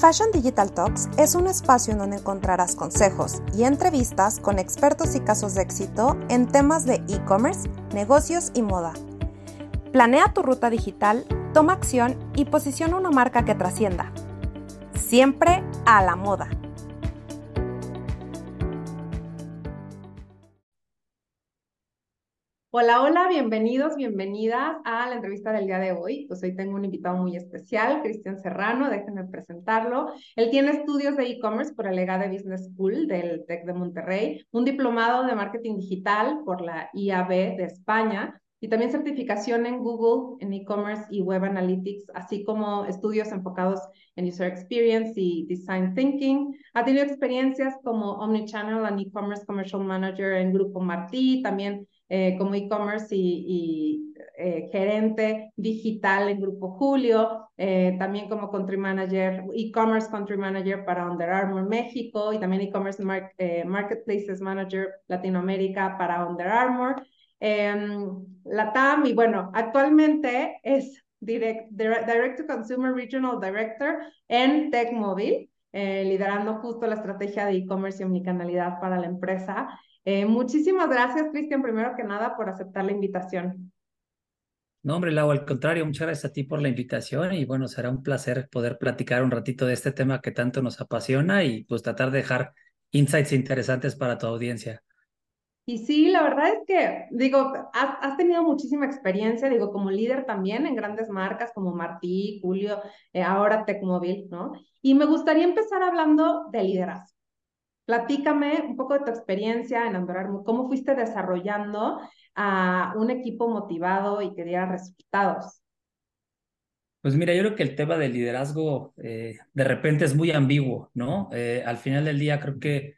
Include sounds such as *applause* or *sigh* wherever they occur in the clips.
Fashion Digital Talks es un espacio en donde encontrarás consejos y entrevistas con expertos y casos de éxito en temas de e-commerce, negocios y moda. Planea tu ruta digital, toma acción y posiciona una marca que trascienda. Siempre a la moda. Hola, hola, bienvenidos, bienvenidas a la entrevista del día de hoy. Pues hoy tengo un invitado muy especial, Cristian Serrano, déjenme presentarlo. Él tiene estudios de e-commerce por el EGADE Business School del TEC de Monterrey, un diplomado de marketing digital por la IAB de España y también certificación en Google en e-commerce y web analytics, así como estudios enfocados en user experience y design thinking. Ha tenido experiencias como omnichannel and e-commerce commercial manager en Grupo Martí, también eh, como e-commerce y, eh, gerente digital en Grupo Julio, eh, también como country manager, e-commerce country manager para Under Armour México y también e-commerce marketplaces manager Latinoamérica para Under Armour. Em, la TAM y bueno, actualmente es direct, direct to Consumer Regional Director en TechMobile, liderando justo la estrategia de e-commerce y omnicanalidad para la empresa. Eh, muchísimas gracias, Cristian, primero que nada, por aceptar la invitación. No, hombre, Lau, al contrario, muchas gracias a ti por la invitación y bueno, será un placer poder platicar un ratito de este tema que tanto nos apasiona y pues tratar de dejar insights interesantes para tu audiencia. Y sí, la verdad es que, digo, has, tenido muchísima experiencia, digo, como líder también en grandes marcas como Martí, Julio, eh, ahora Tecmóvil, ¿no? Y me gustaría empezar hablando de liderazgo. Platícame un poco de tu experiencia en Andorra, cómo fuiste desarrollando a un equipo motivado y que diera resultados. Pues mira, yo creo que el tema del liderazgo eh, de repente es muy ambiguo, ¿no? Eh, al final del día creo que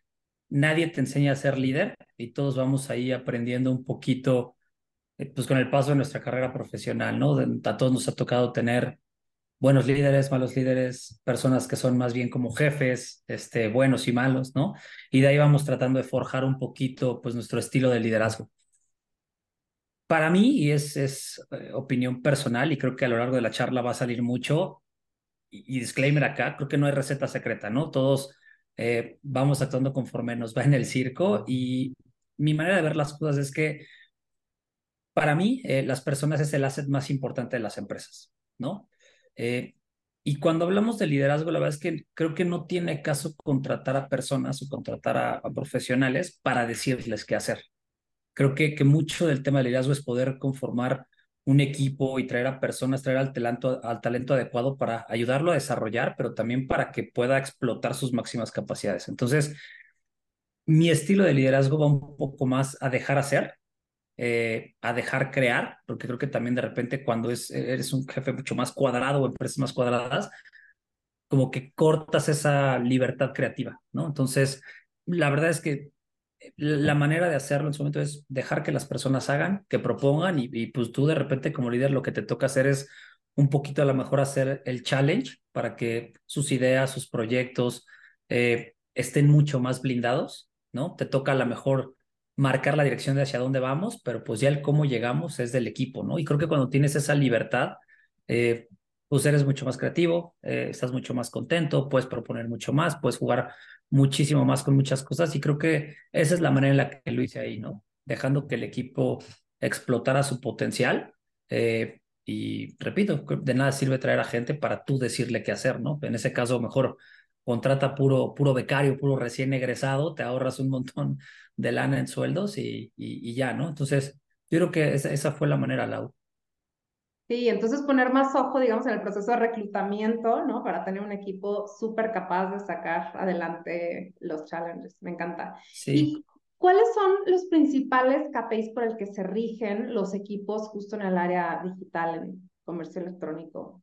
nadie te enseña a ser líder y todos vamos ahí aprendiendo un poquito, eh, pues con el paso de nuestra carrera profesional, ¿no? A todos nos ha tocado tener buenos líderes, malos líderes, personas que son más bien como jefes, este, buenos y malos, ¿no? Y de ahí vamos tratando de forjar un poquito, pues, nuestro estilo de liderazgo. Para mí, y es, es eh, opinión personal, y creo que a lo largo de la charla va a salir mucho, y, disclaimer acá, creo que no hay receta secreta, ¿no? Todos eh, vamos actuando conforme nos va en el circo, y mi manera de ver las cosas es que para mí, eh, las personas es el asset más importante de las empresas, ¿no? Eh, y cuando hablamos de liderazgo, la verdad es que creo que no tiene caso contratar a personas o contratar a, profesionales para decirles qué hacer. Creo que, que mucho del tema de liderazgo es poder conformar un equipo y traer a personas, traer al talento, al talento adecuado para ayudarlo a desarrollar, pero también para que pueda explotar sus máximas capacidades. Entonces, mi estilo de liderazgo va un poco más a dejar hacer eh, a dejar crear, porque creo que también de repente cuando es, eres un jefe mucho más cuadrado o empresas más cuadradas, como que cortas esa libertad creativa, ¿no? Entonces, la verdad es que la manera de hacerlo en su momento es dejar que las personas hagan, que propongan y, pues tú de repente como líder lo que te toca hacer es un poquito a lo mejor hacer el challenge para que sus ideas, sus proyectos eh, estén mucho más blindados, ¿no? Te toca a lo mejor marcar la dirección de hacia dónde vamos, pero pues ya el cómo llegamos es del equipo, ¿no? Y creo que cuando tienes esa libertad, eh, pues eres mucho más creativo, eh, estás mucho más contento, puedes proponer mucho más, puedes jugar muchísimo más con muchas cosas y creo que esa es la manera en la que lo hice ahí, ¿no? Dejando que el equipo explotara su potencial. Eh, y repito, de nada sirve traer a gente para tú decirle qué hacer, ¿no? En ese caso, mejor contrata puro, puro becario, puro recién egresado, te ahorras un montón de lana en sueldos y, y, ya, ¿no? Entonces, yo creo que esa, esa fue la manera, Lau. Sí, entonces poner más ojo, digamos, en el proceso de reclutamiento, ¿no? Para tener un equipo súper capaz de sacar adelante los challenges. Me encanta. Sí. ¿Y cuáles son los principales KPIs por el que se rigen los equipos justo en el área digital, en comercio electrónico?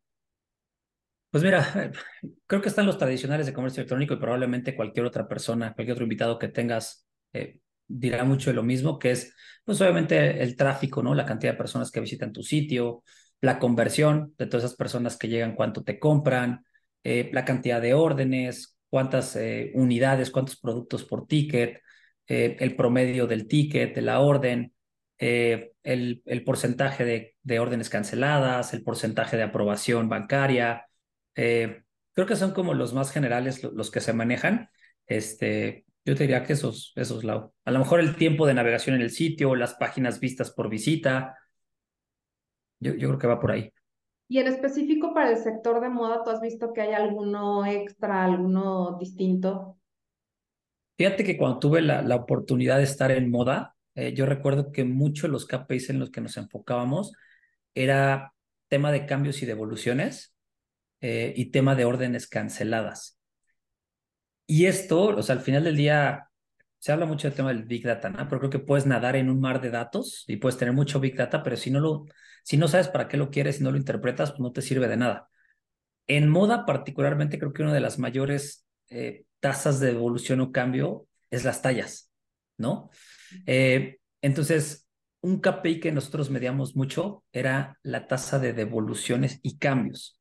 Pues mira, *laughs* creo que están los tradicionales de comercio electrónico y probablemente cualquier otra persona, cualquier otro invitado que tengas eh, dirá mucho de lo mismo, que es, pues obviamente el tráfico, ¿no? La cantidad de personas que visitan tu sitio, la conversión de todas esas personas que llegan, cuánto te compran, eh, la cantidad de órdenes, cuántas eh, unidades, cuántos productos por ticket, el promedio del ticket, de la orden, el, porcentaje de, órdenes canceladas, el porcentaje de aprobación bancaria. Creo Creo que son como los más generales los que se manejan. Este, yo te diría que esos, esos, Lau. A lo mejor el tiempo de navegación en el sitio, las páginas vistas por visita. Yo, yo creo que va por ahí. Y en específico para el sector de moda, ¿tú has visto que hay alguno extra, alguno distinto? Fíjate que cuando tuve la, la oportunidad de estar en moda, eh, yo recuerdo que muchos los KPIs en los que nos enfocábamos era tema de cambios y devoluciones eh, y tema de órdenes canceladas. Y esto, o sea, al final del día, se habla mucho del tema del Big Data, ¿no? Pero creo que puedes nadar en un mar de datos y puedes tener mucho Big Data, pero si no lo, si no sabes para qué lo quieres y no lo interpretas, pues no te sirve de nada. En moda particularmente, creo que una de las mayores eh, tasas de evolución o cambio es las tallas, ¿no? Eh, entonces, un KPI que nosotros medíamos mucho era la tasa de devoluciones y cambios.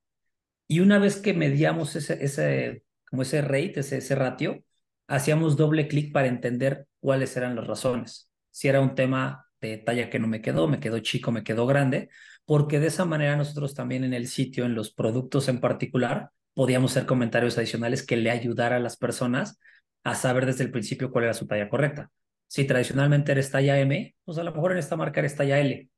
Y una vez que medíamos ese, ese, como ese rate, ese, ese ratio, hacíamos doble clic para entender cuáles eran las razones. Si era un tema de talla que no me quedó, me quedó chico, me quedó grande, porque de esa manera nosotros también en el sitio, en los productos en particular, podíamos hacer comentarios adicionales que le ayudara a las personas a saber desde el principio cuál era su talla correcta. Si tradicionalmente eres talla M, pues a lo mejor en esta marca eres talla L,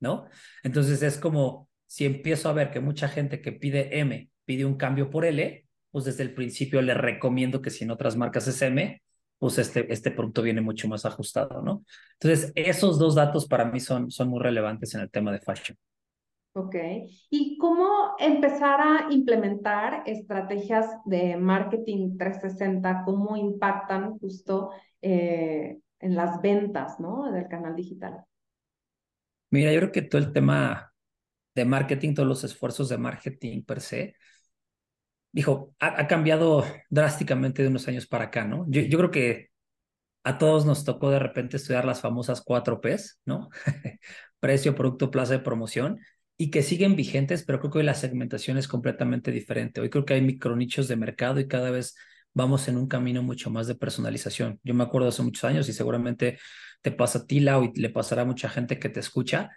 ¿no? Entonces es como si empiezo a ver que mucha gente que pide M pide un cambio por L, pues desde el principio le recomiendo que si en otras marcas es M, pues este, este producto viene mucho más ajustado, ¿no? Entonces, esos dos datos para mí son, son muy relevantes en el tema de fashion. Ok. ¿Y cómo empezar a implementar estrategias de marketing 360? ¿Cómo impactan justo eh, en las ventas, ¿no? Del canal digital. Mira, yo creo que todo el tema de marketing, todos los esfuerzos de marketing per se, dijo, ha, cambiado drásticamente de unos años para acá, ¿no? Yo, yo creo que a todos nos tocó de repente estudiar las famosas cuatro Ps, ¿no? *laughs* Precio, producto, plaza de promoción y que siguen vigentes, pero creo que hoy la segmentación es completamente diferente. Hoy creo que hay micronichos de mercado y cada vez vamos en un camino mucho más de personalización. Yo me acuerdo hace muchos años y seguramente te pasa a ti, Lau, y le pasará a mucha gente que te escucha,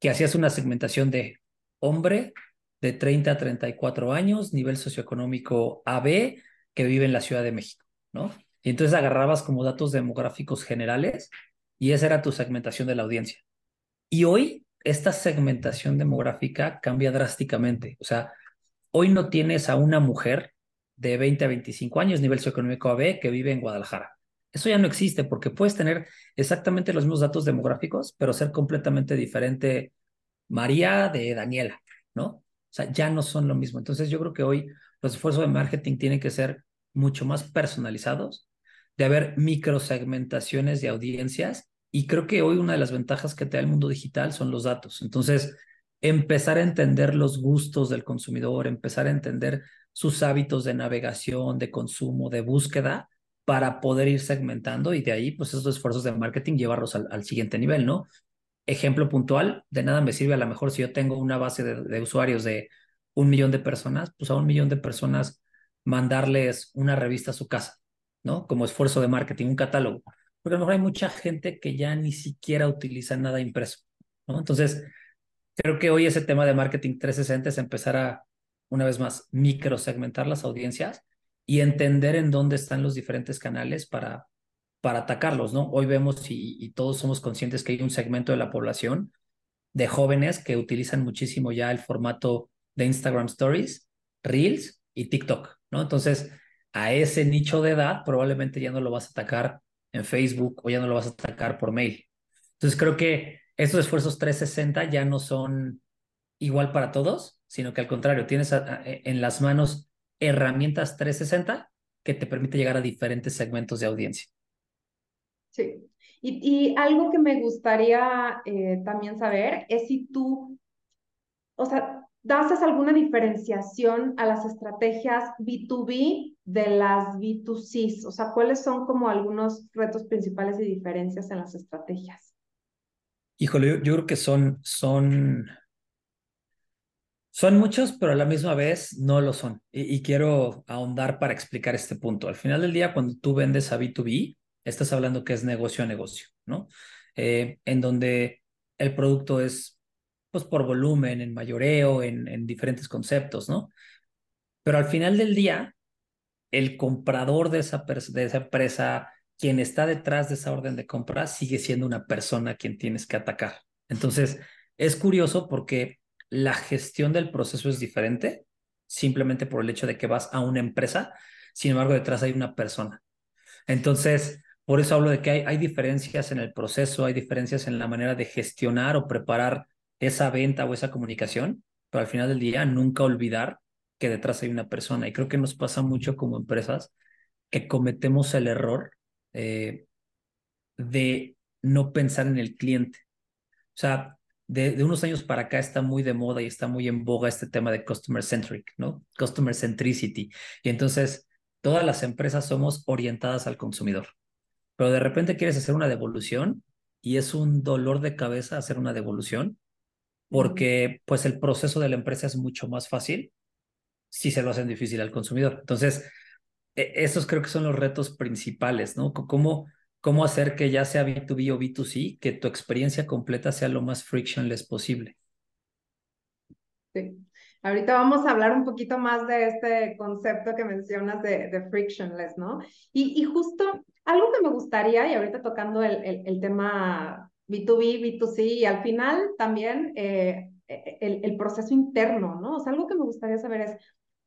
que hacías una segmentación de hombre de 30 a 34 años, nivel socioeconómico AB, que vive en la Ciudad de México, ¿no? Y entonces agarrabas como datos demográficos generales y esa era tu segmentación de la audiencia. Y hoy esta segmentación demográfica cambia drásticamente. O sea, hoy no tienes a una mujer de 20 a 25 años, nivel socioeconómico AB, que vive en Guadalajara. Eso ya no existe porque puedes tener exactamente los mismos datos demográficos, pero ser completamente diferente María de Daniela, ¿no? O sea, ya no son lo mismo. Entonces yo creo que hoy los esfuerzos de marketing tienen que ser mucho más personalizados, de haber microsegmentaciones de audiencias y creo que hoy una de las ventajas que te da el mundo digital son los datos. Entonces, empezar a entender los gustos del consumidor, empezar a entender sus hábitos de navegación, de consumo, de búsqueda, para poder ir segmentando y de ahí, pues esos esfuerzos de marketing llevarlos al, siguiente nivel, ¿no? Ejemplo puntual, de nada me sirve a lo mejor si yo tengo una base de, de usuarios de un millón de personas, pues a un millón de personas mandarles una revista a su casa, ¿no? Como esfuerzo de marketing, un catálogo porque a lo mejor hay mucha gente que ya ni siquiera utiliza nada impreso, ¿no? Entonces, creo que hoy ese tema de marketing 360 es empezar a, una vez más, microsegmentar las audiencias y entender en dónde están los diferentes canales para, para atacarlos, ¿no? Hoy vemos y, y todos somos conscientes que hay un segmento de la población de jóvenes que utilizan muchísimo ya el formato de Instagram Stories, Reels y TikTok, ¿no? Entonces, a ese nicho de edad probablemente ya no lo vas a atacar en Facebook o ya no lo vas a atacar por mail. Entonces creo que estos esfuerzos 360 ya no son igual para todos, sino que al contrario, tienes e, en las manos herramientas 360 que te permite llegar a diferentes segmentos de audiencia. Sí. Y, algo que me gustaría eh, también saber es si tú, o sea, ¿das alguna diferenciación a las estrategias B2B de las B2Cs? O sea, ¿cuáles son como algunos retos principales y diferencias en las estrategias? Híjole, yo, creo que son, son, son muchos, pero a la misma vez no lo son. Y, quiero ahondar para explicar este punto. Al final del día, cuando tú vendes a B2B, estás hablando que es negocio a negocio, ¿no? Eh, en donde el producto es pues por volumen, en mayoreo, en, en diferentes conceptos, ¿no? Pero al final del día, el comprador de esa, de esa empresa, quien está detrás de esa orden de compra, sigue siendo una persona a quien tienes que atacar. Entonces, es curioso porque la gestión del proceso es diferente, simplemente por el hecho de que vas a una empresa, sin embargo, detrás hay una persona. Entonces, por eso hablo de que hay, hay diferencias en el proceso, hay diferencias en la manera de gestionar o preparar esa venta o esa comunicación, pero al final del día nunca olvidar que detrás hay una persona. Y creo que nos pasa mucho como empresas que cometemos el error eh, de no pensar en el cliente. O sea, de, unos años para acá está muy de moda y está muy en boga este tema de customer centric, ¿no? Customer centricity. Y entonces todas las empresas somos orientadas al consumidor. Pero de repente quieres hacer una devolución y es un dolor de cabeza hacer una devolución porque pues el proceso de la empresa es mucho más fácil si se lo hacen difícil al consumidor. Entonces, e, esos creo que son los retos principales, ¿no? ¿Cómo, cómo hacer que ya sea B2B o B2C, que tu experiencia completa sea lo más frictionless posible. Sí. Ahorita vamos a hablar un poquito más de este concepto que mencionas de, de frictionless, ¿no? Y, y, justo algo que me gustaría, y ahorita tocando el, el, el tema B2B, B2C, y al final también eh, e, el, el, proceso interno, ¿no? O sea, algo que me gustaría saber es,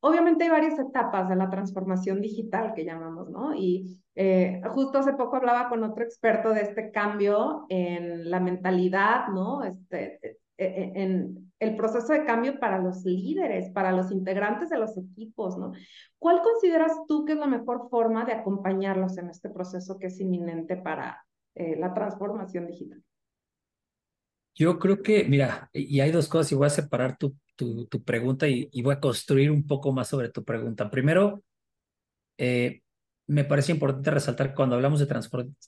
obviamente hay varias etapas de la transformación digital que llamamos, ¿no? Y eh, justo hace poco hablaba con otro experto de este cambio en la mentalidad, ¿no? Este, e, e, en el proceso de cambio para los líderes, para los integrantes de los equipos, ¿no? ¿Cuál consideras tú que es la mejor forma de acompañarlos en este proceso que es inminente para eh, la transformación digital? Yo creo que, mira, y hay dos cosas y voy a separar tu, tu, tu pregunta y, voy a construir un poco más sobre tu pregunta. Primero, eh, me parece importante resaltar cuando hablamos de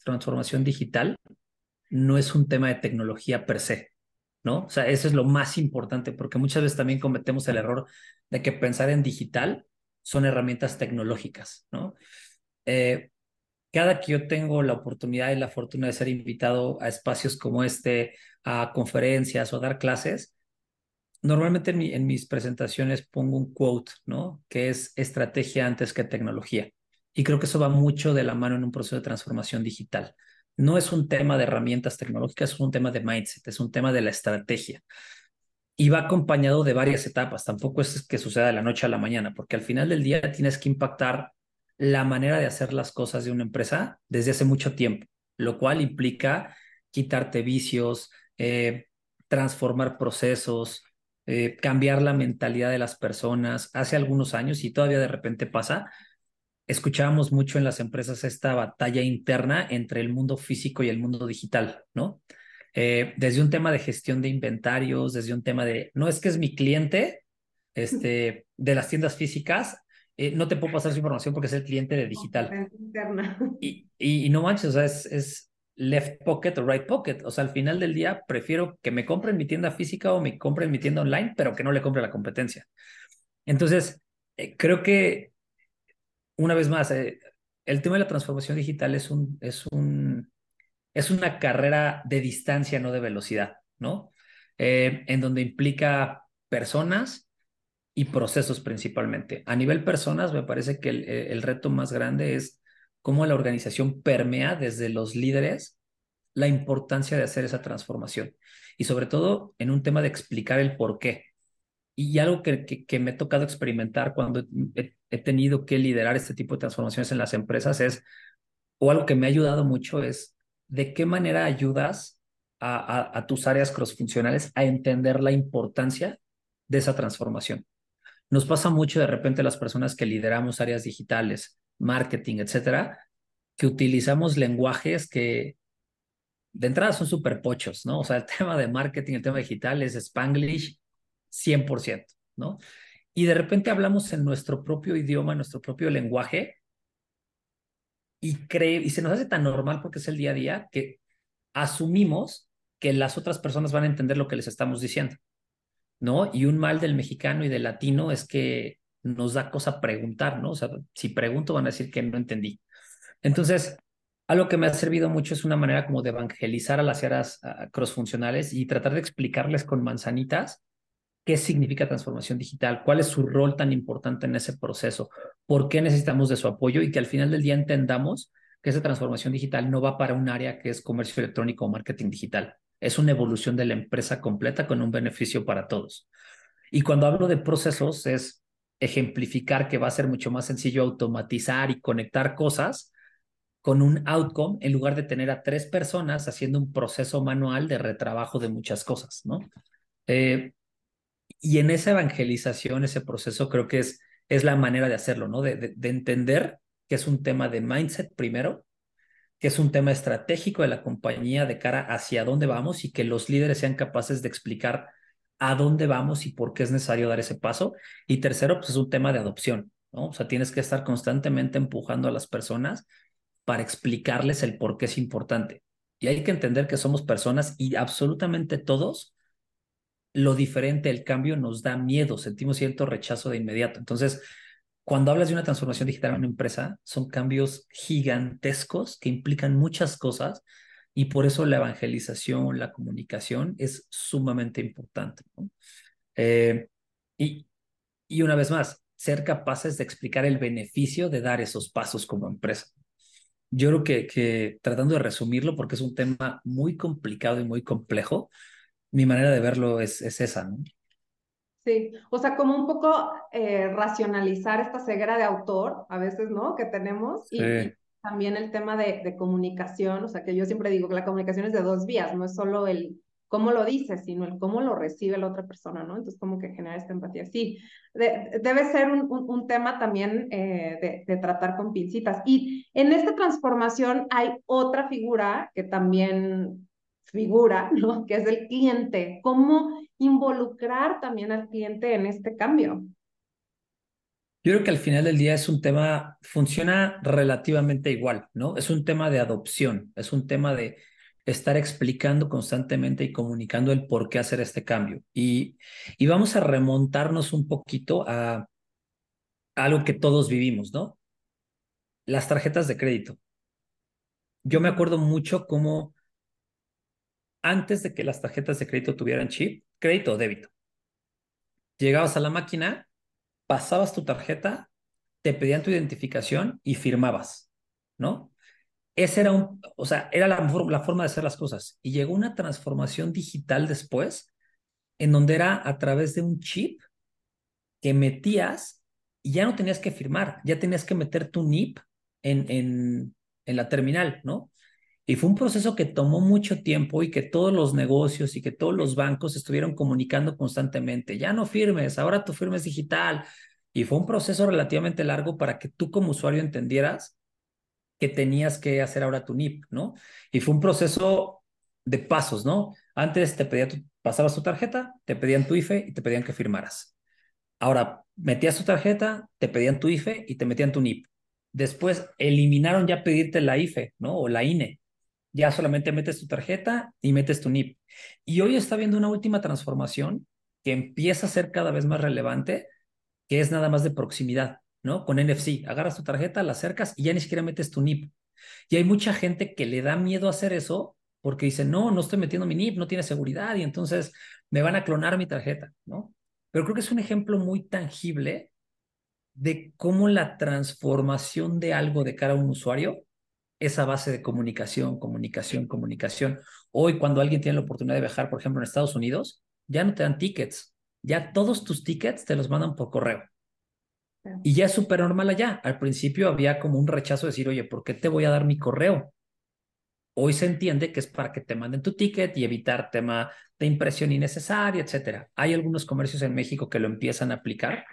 transformación digital, no es un tema de tecnología per se, ¿no? O sea, eso es lo más importante, porque muchas veces también cometemos el error de que pensar en digital son herramientas tecnológicas, ¿no? Eh, cada que yo tengo la oportunidad y la fortuna de ser invitado a espacios como este, a conferencias o a dar clases, normalmente en, mis presentaciones pongo un quote, ¿no? Que es estrategia antes que tecnología. Y creo que eso va mucho de la mano en un proceso de transformación digital. No es un tema de herramientas tecnológicas, es un tema de mindset, es un tema de la estrategia. Y va acompañado de varias etapas. Tampoco es que suceda de la noche a la mañana, porque al final del día tienes que impactar la manera de hacer las cosas de una empresa desde hace mucho tiempo, lo cual implica quitarte vicios, eh, transformar procesos, eh, cambiar la mentalidad de las personas. Hace algunos años, y todavía de repente pasa, escuchábamos mucho en las empresas esta batalla interna entre el mundo físico y el mundo digital, ¿no? Eh, desde un tema de gestión de inventarios, desde un tema de, no es que es mi cliente este, de las tiendas físicas, eh, no te puedo pasar su información porque es el cliente de digital. Y, y, y, no manches, o sea, es, es left pocket o right pocket. O sea, al final del día prefiero que me compren mi tienda física o me compren mi tienda online, pero que no le compre la competencia. Entonces, eh, creo que, una vez más, eh, el tema de la transformación digital es, un, es, un, es una carrera de distancia, no de velocidad, ¿no? Eh, en donde implica personas y procesos principalmente. A nivel personas, me parece que el, el reto más grande es cómo la organización permea desde los líderes la importancia de hacer esa transformación y sobre todo en un tema de explicar el por qué. Y algo que, me ha tocado experimentar cuando he, tenido que liderar este tipo de transformaciones en las empresas es, o algo que me ha ayudado mucho es, de qué manera ayudas a tus áreas crossfuncionales a entender la importancia de esa transformación. Nos pasa mucho de repente las personas que lideramos áreas digitales marketing, etcétera, que utilizamos lenguajes que de entrada son súper pochos, ¿no? O sea, el *laughs* tema de marketing, el tema digital es Spanglish 100%, ¿no? Y de repente hablamos en nuestro propio idioma, en nuestro propio lenguaje, y, y se nos hace tan normal porque es el día a día que asumimos que las otras personas van a entender lo que les estamos diciendo, ¿no? Y un mal del mexicano y del latino es que nos da cosa preguntar, ¿no? O sea, si pregunto van a decir que no entendí. Entonces, algo que me ha servido mucho es una manera como de evangelizar a las áreas crossfuncionales y tratar de explicarles con manzanitas qué significa transformación digital, cuál es su rol tan importante en ese proceso, por qué necesitamos de su apoyo y que al final del día entendamos que esa transformación digital no va para un área que es comercio electrónico o marketing digital. Es una evolución de la empresa completa con un beneficio para todos. Y cuando hablo de procesos es ejemplificar que va a ser mucho más sencillo automatizar y conectar cosas con un outcome en lugar de tener a tres personas haciendo un proceso manual de retrabajo de muchas cosas, ¿no? Eh, y en esa evangelización, ese proceso, creo que es, es la manera de hacerlo, ¿no? De, de, entender que es un tema de mindset primero, que es un tema estratégico de la compañía de cara hacia dónde vamos y que los líderes sean capaces de explicar a dónde vamos y por qué es necesario dar ese paso. Y tercero, pues es un tema de adopción, ¿no? O sea, tienes que estar constantemente empujando a las personas para explicarles el por qué es importante. Y hay que entender que somos personas y absolutamente todos lo diferente, el cambio nos da miedo, sentimos cierto rechazo de inmediato. Entonces, cuando hablas de una transformación digital en una empresa, son cambios gigantescos que implican muchas cosas y por eso la evangelización, la comunicación es sumamente importante. Eh, y, y una vez más, ser capaces de explicar el beneficio de dar esos pasos como empresa. Yo creo que, que tratando de resumirlo, porque es un tema muy complicado y muy complejo, mi manera de verlo es, es esa, ¿no? Sí, o sea, como un poco eh, racionalizar esta ceguera de autor, a veces, ¿no? Que tenemos, y, también el tema de, de, comunicación, o sea, que yo siempre digo que la comunicación es de dos vías, no es solo el cómo lo dices, sino el cómo lo recibe la otra persona, ¿no? Entonces, como que genera esta empatía. Sí, debe ser un, un, tema también eh, de, de tratar con pincitas. Y en esta transformación hay otra figura que también figura, ¿no? Que es el cliente. ¿Cómo involucrar también al cliente en este cambio? Yo creo que al final del día es un tema, funciona relativamente igual, ¿no? Es un tema de adopción, es un tema de estar explicando constantemente y comunicando el por qué hacer este cambio. Y, y vamos a remontarnos un poquito a, a algo que todos vivimos, ¿no? Las tarjetas de crédito. Yo me acuerdo mucho cómo antes de que las tarjetas de crédito tuvieran chip, crédito o débito. Llegabas a la máquina, pasabas tu tarjeta, te pedían tu identificación y firmabas, ¿no? Esa era un, o sea, era la, la forma de hacer las cosas. Y llegó una transformación digital después, en donde era a través de un chip que metías y ya no tenías que firmar, ya tenías que meter tu NIP en, en, en la terminal, ¿no? Y fue un proceso que tomó mucho tiempo y que todos los negocios y que todos los bancos estuvieron comunicando constantemente. Ya no firmes, ahora tu firma es digital. Y fue un proceso relativamente largo para que tú como usuario entendieras que tenías que hacer ahora tu NIP, ¿no? Y fue un proceso de pasos, ¿no? Antes te pedía pasabas tu tarjeta, te pedían tu IFE y te pedían que firmaras. Ahora, metías tu tarjeta, te pedían tu IFE y te metían tu NIP. Después eliminaron ya pedirte la IFE, ¿no? O la INE ya solamente metes tu tarjeta y metes tu NIP. Y hoy está viendo una última transformación que empieza a ser cada vez más relevante, que es nada más de proximidad, ¿no? Con NFC, agarras tu tarjeta, la acercas y ya ni siquiera metes tu NIP. Y hay mucha gente que le da miedo hacer eso porque dice, no, no estoy metiendo mi NIP, no tiene seguridad y entonces me van a clonar mi tarjeta, ¿no? Pero creo que es un ejemplo muy tangible de cómo la transformación de algo de cara a un usuario esa base de comunicación, comunicación, comunicación. Hoy, cuando alguien tiene la oportunidad de viajar, por ejemplo, en Estados Unidos, ya no te dan tickets, ya todos tus tickets te los mandan por correo. Y ya es súper normal allá. Al principio había como un rechazo de decir, oye, ¿por qué te voy a dar mi correo? Hoy se entiende que es para que te manden tu ticket y evitar tema de impresión innecesaria, etcétera. Hay algunos comercios en México que lo empiezan a aplicar,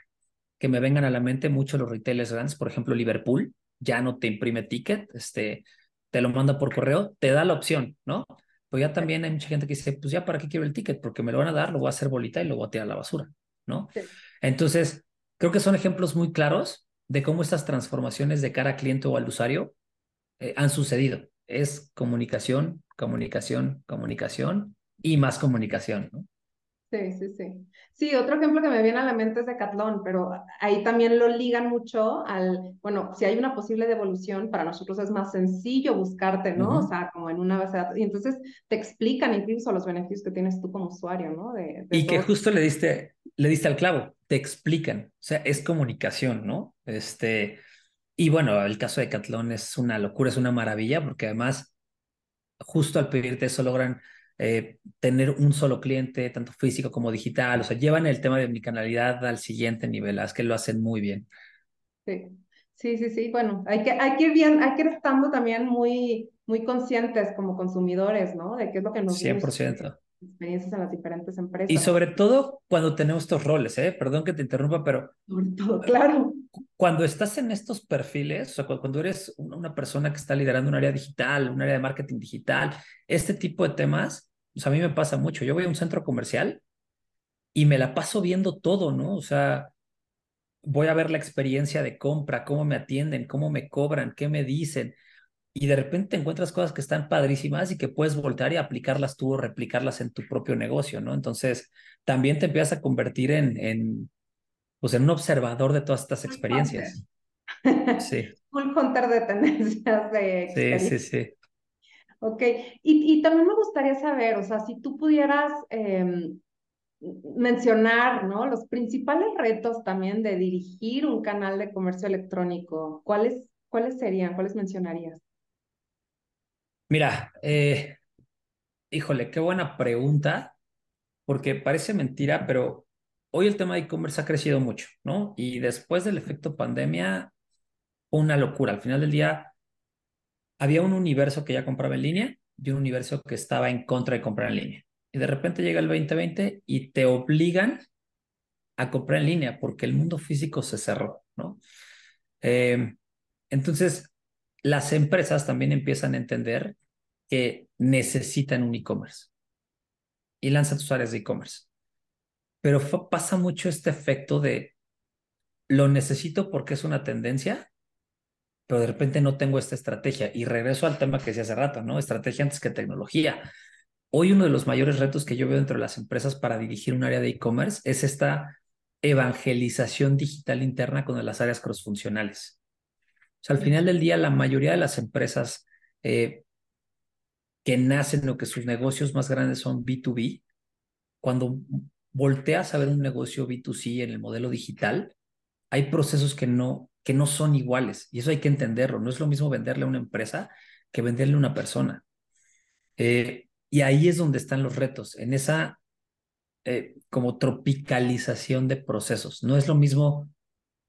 que me vengan a la mente mucho los retailers grandes, por ejemplo, Liverpool, ya no te imprime ticket, este, te lo manda por correo, te da la opción, ¿no? Pues ya también hay mucha gente que dice, pues ya para qué quiero el ticket, porque me lo van a dar, lo voy a hacer bolita y lo voy a tirar a la basura, ¿no? Entonces, creo que son ejemplos muy claros de cómo estas transformaciones de cara al cliente o al usuario eh, han sucedido. Es comunicación, comunicación, comunicación y más comunicación, ¿no? Sí, sí, sí. Sí, otro ejemplo que me viene a la mente es Decathlon, pero ahí también lo ligan mucho al, bueno, si hay una posible devolución, para nosotros es más sencillo buscarte, ¿no? O sea, como en una base de datos. Y entonces te explican incluso los beneficios que tienes tú como usuario, ¿no? De, y que justo le diste, le diste al clavo, te explican, o sea, es comunicación, ¿no? Este, y bueno, el caso de Decathlon es una locura, es una maravilla, porque además, justo al pedirte eso logran eh, tener un solo cliente, tanto físico como digital, o sea, llevan el tema de omnicanalidad al siguiente nivel, es que lo hacen muy bien. Sí, sí, sí, sí, bueno, hay que, hay que ir bien, hay que ir estando también muy, muy conscientes como consumidores, ¿no? De qué es lo que nos 100% experiencias en las diferentes empresas. Y sobre todo cuando tenemos estos roles, ¿eh? Perdón que te interrumpa, pero... Sobre todo, claro. Cuando estás en estos perfiles, o sea, cuando eres una persona que está liderando un área digital, un área de marketing digital, este tipo de temas, o sea, a mí me pasa mucho. Yo voy a un centro comercial y me la paso viendo todo, ¿no? O sea, voy a ver la experiencia de compra, cómo me atienden, cómo me cobran, qué me dicen. Y de repente encuentras cosas que están padrísimas y que puedes voltar y aplicarlas tú o replicarlas en tu propio negocio, ¿no? Entonces, también te empiezas a convertir en, en, pues, en un observador de todas estas experiencias. Sí. *laughs* Un hunter de tendencias de Sí, sí, sí. Ok, y, y, también me gustaría saber, o sea, si tú pudieras em, mencionar, ¿no? Los principales retos también de dirigir un canal de comercio electrónico, ¿cuáles, cuáles serían? ¿Cuáles mencionarías? Mira, eh, híjole, qué buena pregunta, porque parece mentira, pero hoy el tema de e-commerce ha crecido mucho, ¿no? Y después del efecto pandemia, una locura. Al final del día, había un universo que ya compraba en línea y un universo que estaba en contra de comprar en línea. Y de repente llega el 2020 y te obligan a comprar en línea porque el mundo físico se cerró, ¿no? Eh, entonces, las empresas también empiezan a entender que necesitan un e-commerce y lanzan tus áreas de e-commerce. Pero pasa mucho este efecto de lo necesito porque es una tendencia pero de repente no tengo esta estrategia. Y regreso al tema que decía hace rato, ¿no? Estrategia antes que tecnología. Hoy uno de los mayores retos que yo veo dentro de las empresas para dirigir un área de e-commerce es esta evangelización digital interna con las áreas crossfuncionales. O sea, al final del día, la mayoría de las empresas eh, que nacen o que sus negocios más grandes son B2B, cuando volteas a ver un negocio B2C en el modelo digital, hay procesos que no, que no son iguales. Y eso hay que entenderlo. No es lo mismo venderle a una empresa que venderle a una persona. Eh, y ahí es donde están los retos, en esa eh, como tropicalización de procesos. No es lo mismo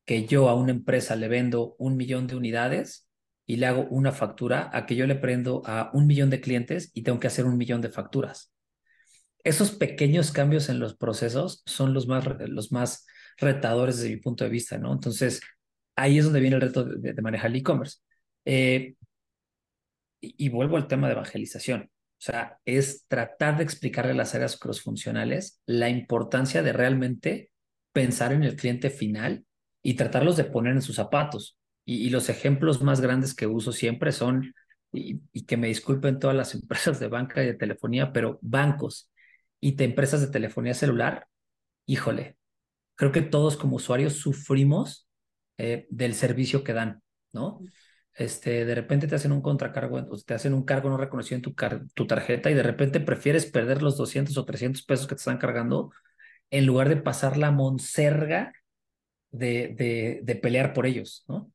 que yo a una empresa le vendo un millón de unidades y le hago una factura a que yo le prendo a un millón de clientes y tengo que hacer un millón de facturas. Esos pequeños cambios en los procesos son los más, los más retadores desde mi punto de vista, ¿no? Entonces, ahí es donde viene el reto de, manejar el e-commerce. Eh, y, vuelvo al tema de evangelización. O sea, es tratar de explicarle a las áreas crossfuncionales la importancia de realmente pensar en el cliente final y tratarlos de poner en sus zapatos. Y, los ejemplos más grandes que uso siempre son, y, que me disculpen todas las *laughs* empresas de banca y de telefonía, pero bancos y de empresas de telefonía celular, híjole, creo que todos como usuarios sufrimos eh, del servicio que dan, ¿no? Este, de repente te hacen un contracargo, o te hacen un cargo no reconocido en tu, tu tarjeta y de repente prefieres perder los 200 o 300 pesos que te están cargando en lugar de pasar la monserga de, de, de pelear por ellos, ¿no?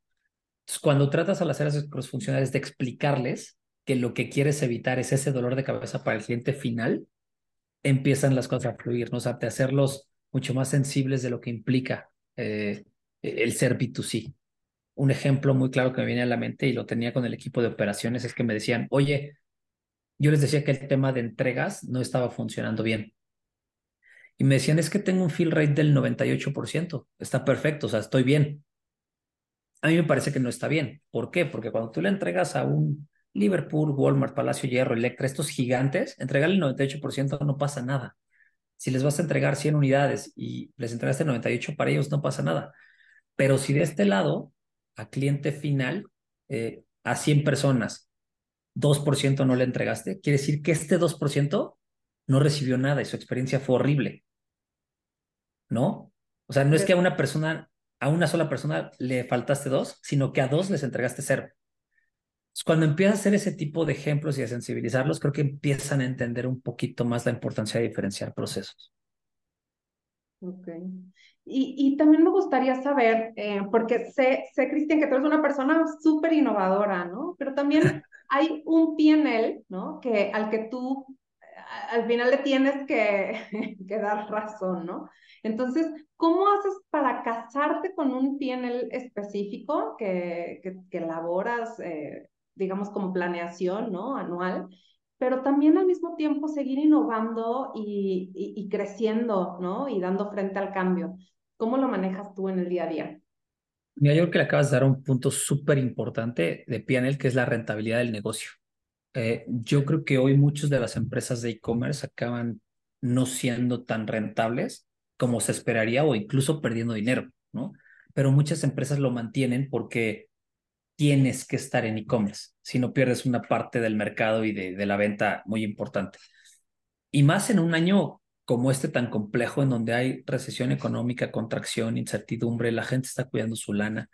Entonces, cuando tratas a las áreas crossfuncionales de explicarles que lo que quieres evitar es ese dolor de cabeza para el cliente final, empiezan las cosas a fluir, ¿no? O sea, de hacerlos mucho más sensibles de lo que implica eh, el ser B2C. Un ejemplo muy claro que me viene a la mente y lo tenía con el equipo de operaciones es que me decían, oye, yo les decía que el tema de entregas no estaba funcionando bien. Y me decían, es que tengo un fill rate del 98%, está perfecto, o sea, estoy bien. A mí me parece que no está bien. ¿Por qué? Porque cuando tú le entregas a un Liverpool, Walmart, Palacio Hierro, Electra, estos gigantes, entregarle el 98% no pasa nada. Si les vas a entregar 100 unidades y les entregaste 98 para ellos, no pasa nada. Pero si de este lado, a cliente final, eh, a 100 personas, 2% no le entregaste, quiere decir que este 2% no recibió nada y su experiencia fue horrible. ¿no? O sea, no es que a una persona, a una sola persona le faltaste dos, sino que a dos les entregaste cero. Cuando empiezas a hacer ese tipo de ejemplos y a sensibilizarlos, creo que empiezan a entender un poquito más la importancia de diferenciar procesos. Ok. Y, y también me gustaría saber, eh, porque sé, sé, Cristian, que tú eres una persona súper innovadora, ¿no? Pero también *laughs* hay un PNL, ¿no? Que al que tú al final le tienes que, *laughs* que, dar razón, ¿no? Entonces, ¿cómo haces para casarte con un PNL específico que, que, que elaboras, eh, digamos, como planeación, ¿no? Anual, pero también al mismo tiempo seguir innovando y, y, creciendo, ¿no? Y dando frente al cambio. ¿Cómo lo manejas tú en el día a día? Mira, yo creo que le acabas de dar un punto súper importante de PNL, que es la rentabilidad del negocio. Eh, yo creo que hoy muchas de las empresas de e-commerce acaban no siendo tan rentables como se esperaría o incluso perdiendo dinero, ¿no? Pero muchas empresas lo mantienen porque tienes que estar en e-commerce, si no pierdes una parte del mercado y de, de la venta muy importante. Y más en un año como este tan complejo, en donde hay recesión económica, contracción, incertidumbre, la gente está cuidando su lana.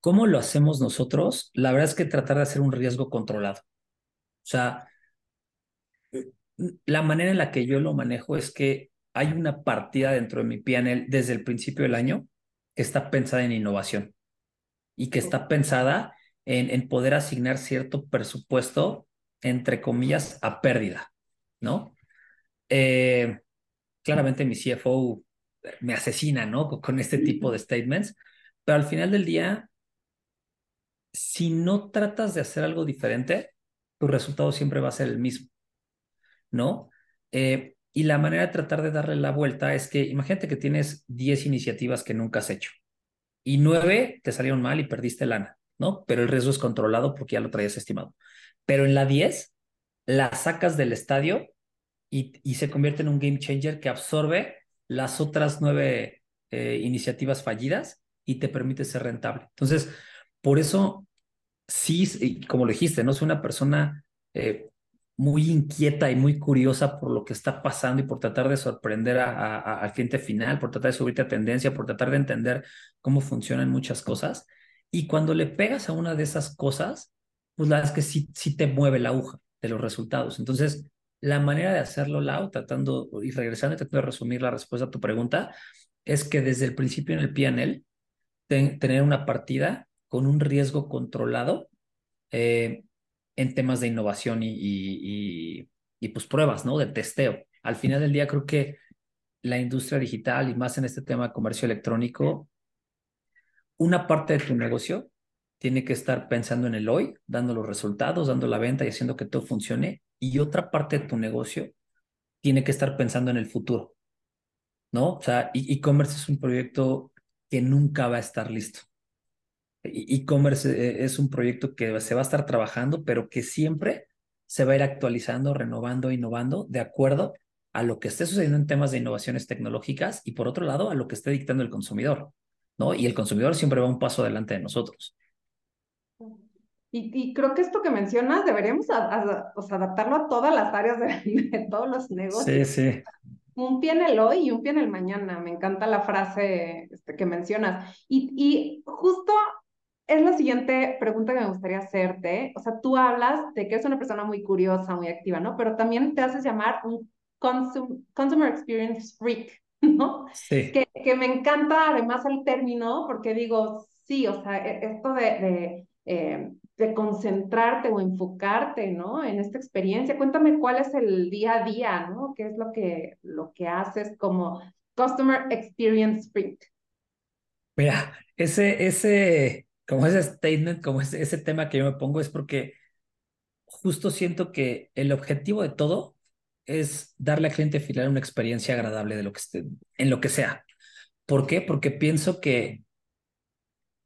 ¿Cómo lo hacemos nosotros? La verdad es que tratar de hacer un riesgo controlado. O sea, la manera en la que yo lo manejo es que hay una partida dentro de mi PNL desde el principio del año que está pensada en innovación y que está pensada en, en poder asignar cierto presupuesto, entre comillas, a pérdida, ¿no? Eh, claramente mi CFO me asesina, ¿no? Con este tipo de statements, pero al final del día, si no tratas de hacer algo diferente, tu resultado siempre va a ser el mismo, ¿no? Eh, y la manera de tratar de darle la vuelta es que imagínate que tienes 10 iniciativas que nunca has hecho y nueve te salieron mal y perdiste lana, ¿no? Pero el riesgo es controlado porque ya lo traías estimado. Pero en la 10, la sacas del estadio y, y se convierte en un game changer que absorbe las otras nueve eh, iniciativas fallidas y te permite ser rentable. Entonces, por eso, sí, como lo dijiste, no soy una persona eh, muy inquieta y muy curiosa por lo que está pasando y por tratar de sorprender al cliente final, por tratar de subirte a tendencia, por tratar de entender cómo funcionan muchas cosas. Y cuando le pegas a una de esas cosas, pues la verdad es que sí, sí te mueve la aguja de los resultados. Entonces, la manera de hacerlo, Lau, tratando y regresando y tratando de resumir la respuesta a tu pregunta, es que desde el principio en el PNL, tener una partida con un riesgo controlado eh, en temas de innovación y, y, y, pues pruebas, ¿no? De testeo. Al final del día creo que la industria digital y más en este tema de comercio electrónico, una parte de tu negocio tiene que estar pensando en el hoy, dando los resultados, dando la venta y haciendo que todo funcione. Y otra parte de tu negocio tiene que estar pensando en el futuro, ¿no? O sea, e-, e-commerce es un proyecto que nunca va a estar listo. E-commerce eh, es un proyecto que se va a estar trabajando, pero que siempre se va a ir actualizando, renovando, innovando de acuerdo a lo que esté sucediendo en temas de innovaciones tecnológicas y por otro lado a lo que esté dictando el consumidor, ¿no? Y el consumidor siempre va un paso adelante de nosotros. Y, y creo que esto que mencionas deberíamos adaptarlo a todas las áreas de, *laughs* todos los negocios. Sí, sí. Un pie en el hoy y un pie en el mañana. Me encanta la frase este, que mencionas. Y, y justo es la siguiente pregunta que me gustaría hacerte. O sea, tú hablas de que eres una persona muy curiosa, muy activa, ¿no? Pero también te haces llamar un consumer experience freak, *laughs* ¿no? Sí. Que, que, me encanta además el término porque digo, sí, o sea, e, esto de, de, eh, de concentrarte o enfocarte, ¿no? En esta experiencia. Cuéntame cuál es el día a día, ¿no? ¿Qué es lo que, lo que haces como customer experience freak? Mira, ese, ese, como ese statement, como ese, ese tema que yo me pongo es porque justo siento que el objetivo de todo es darle al cliente final una experiencia agradable de lo que esté, en lo que sea. ¿Por qué? Porque pienso que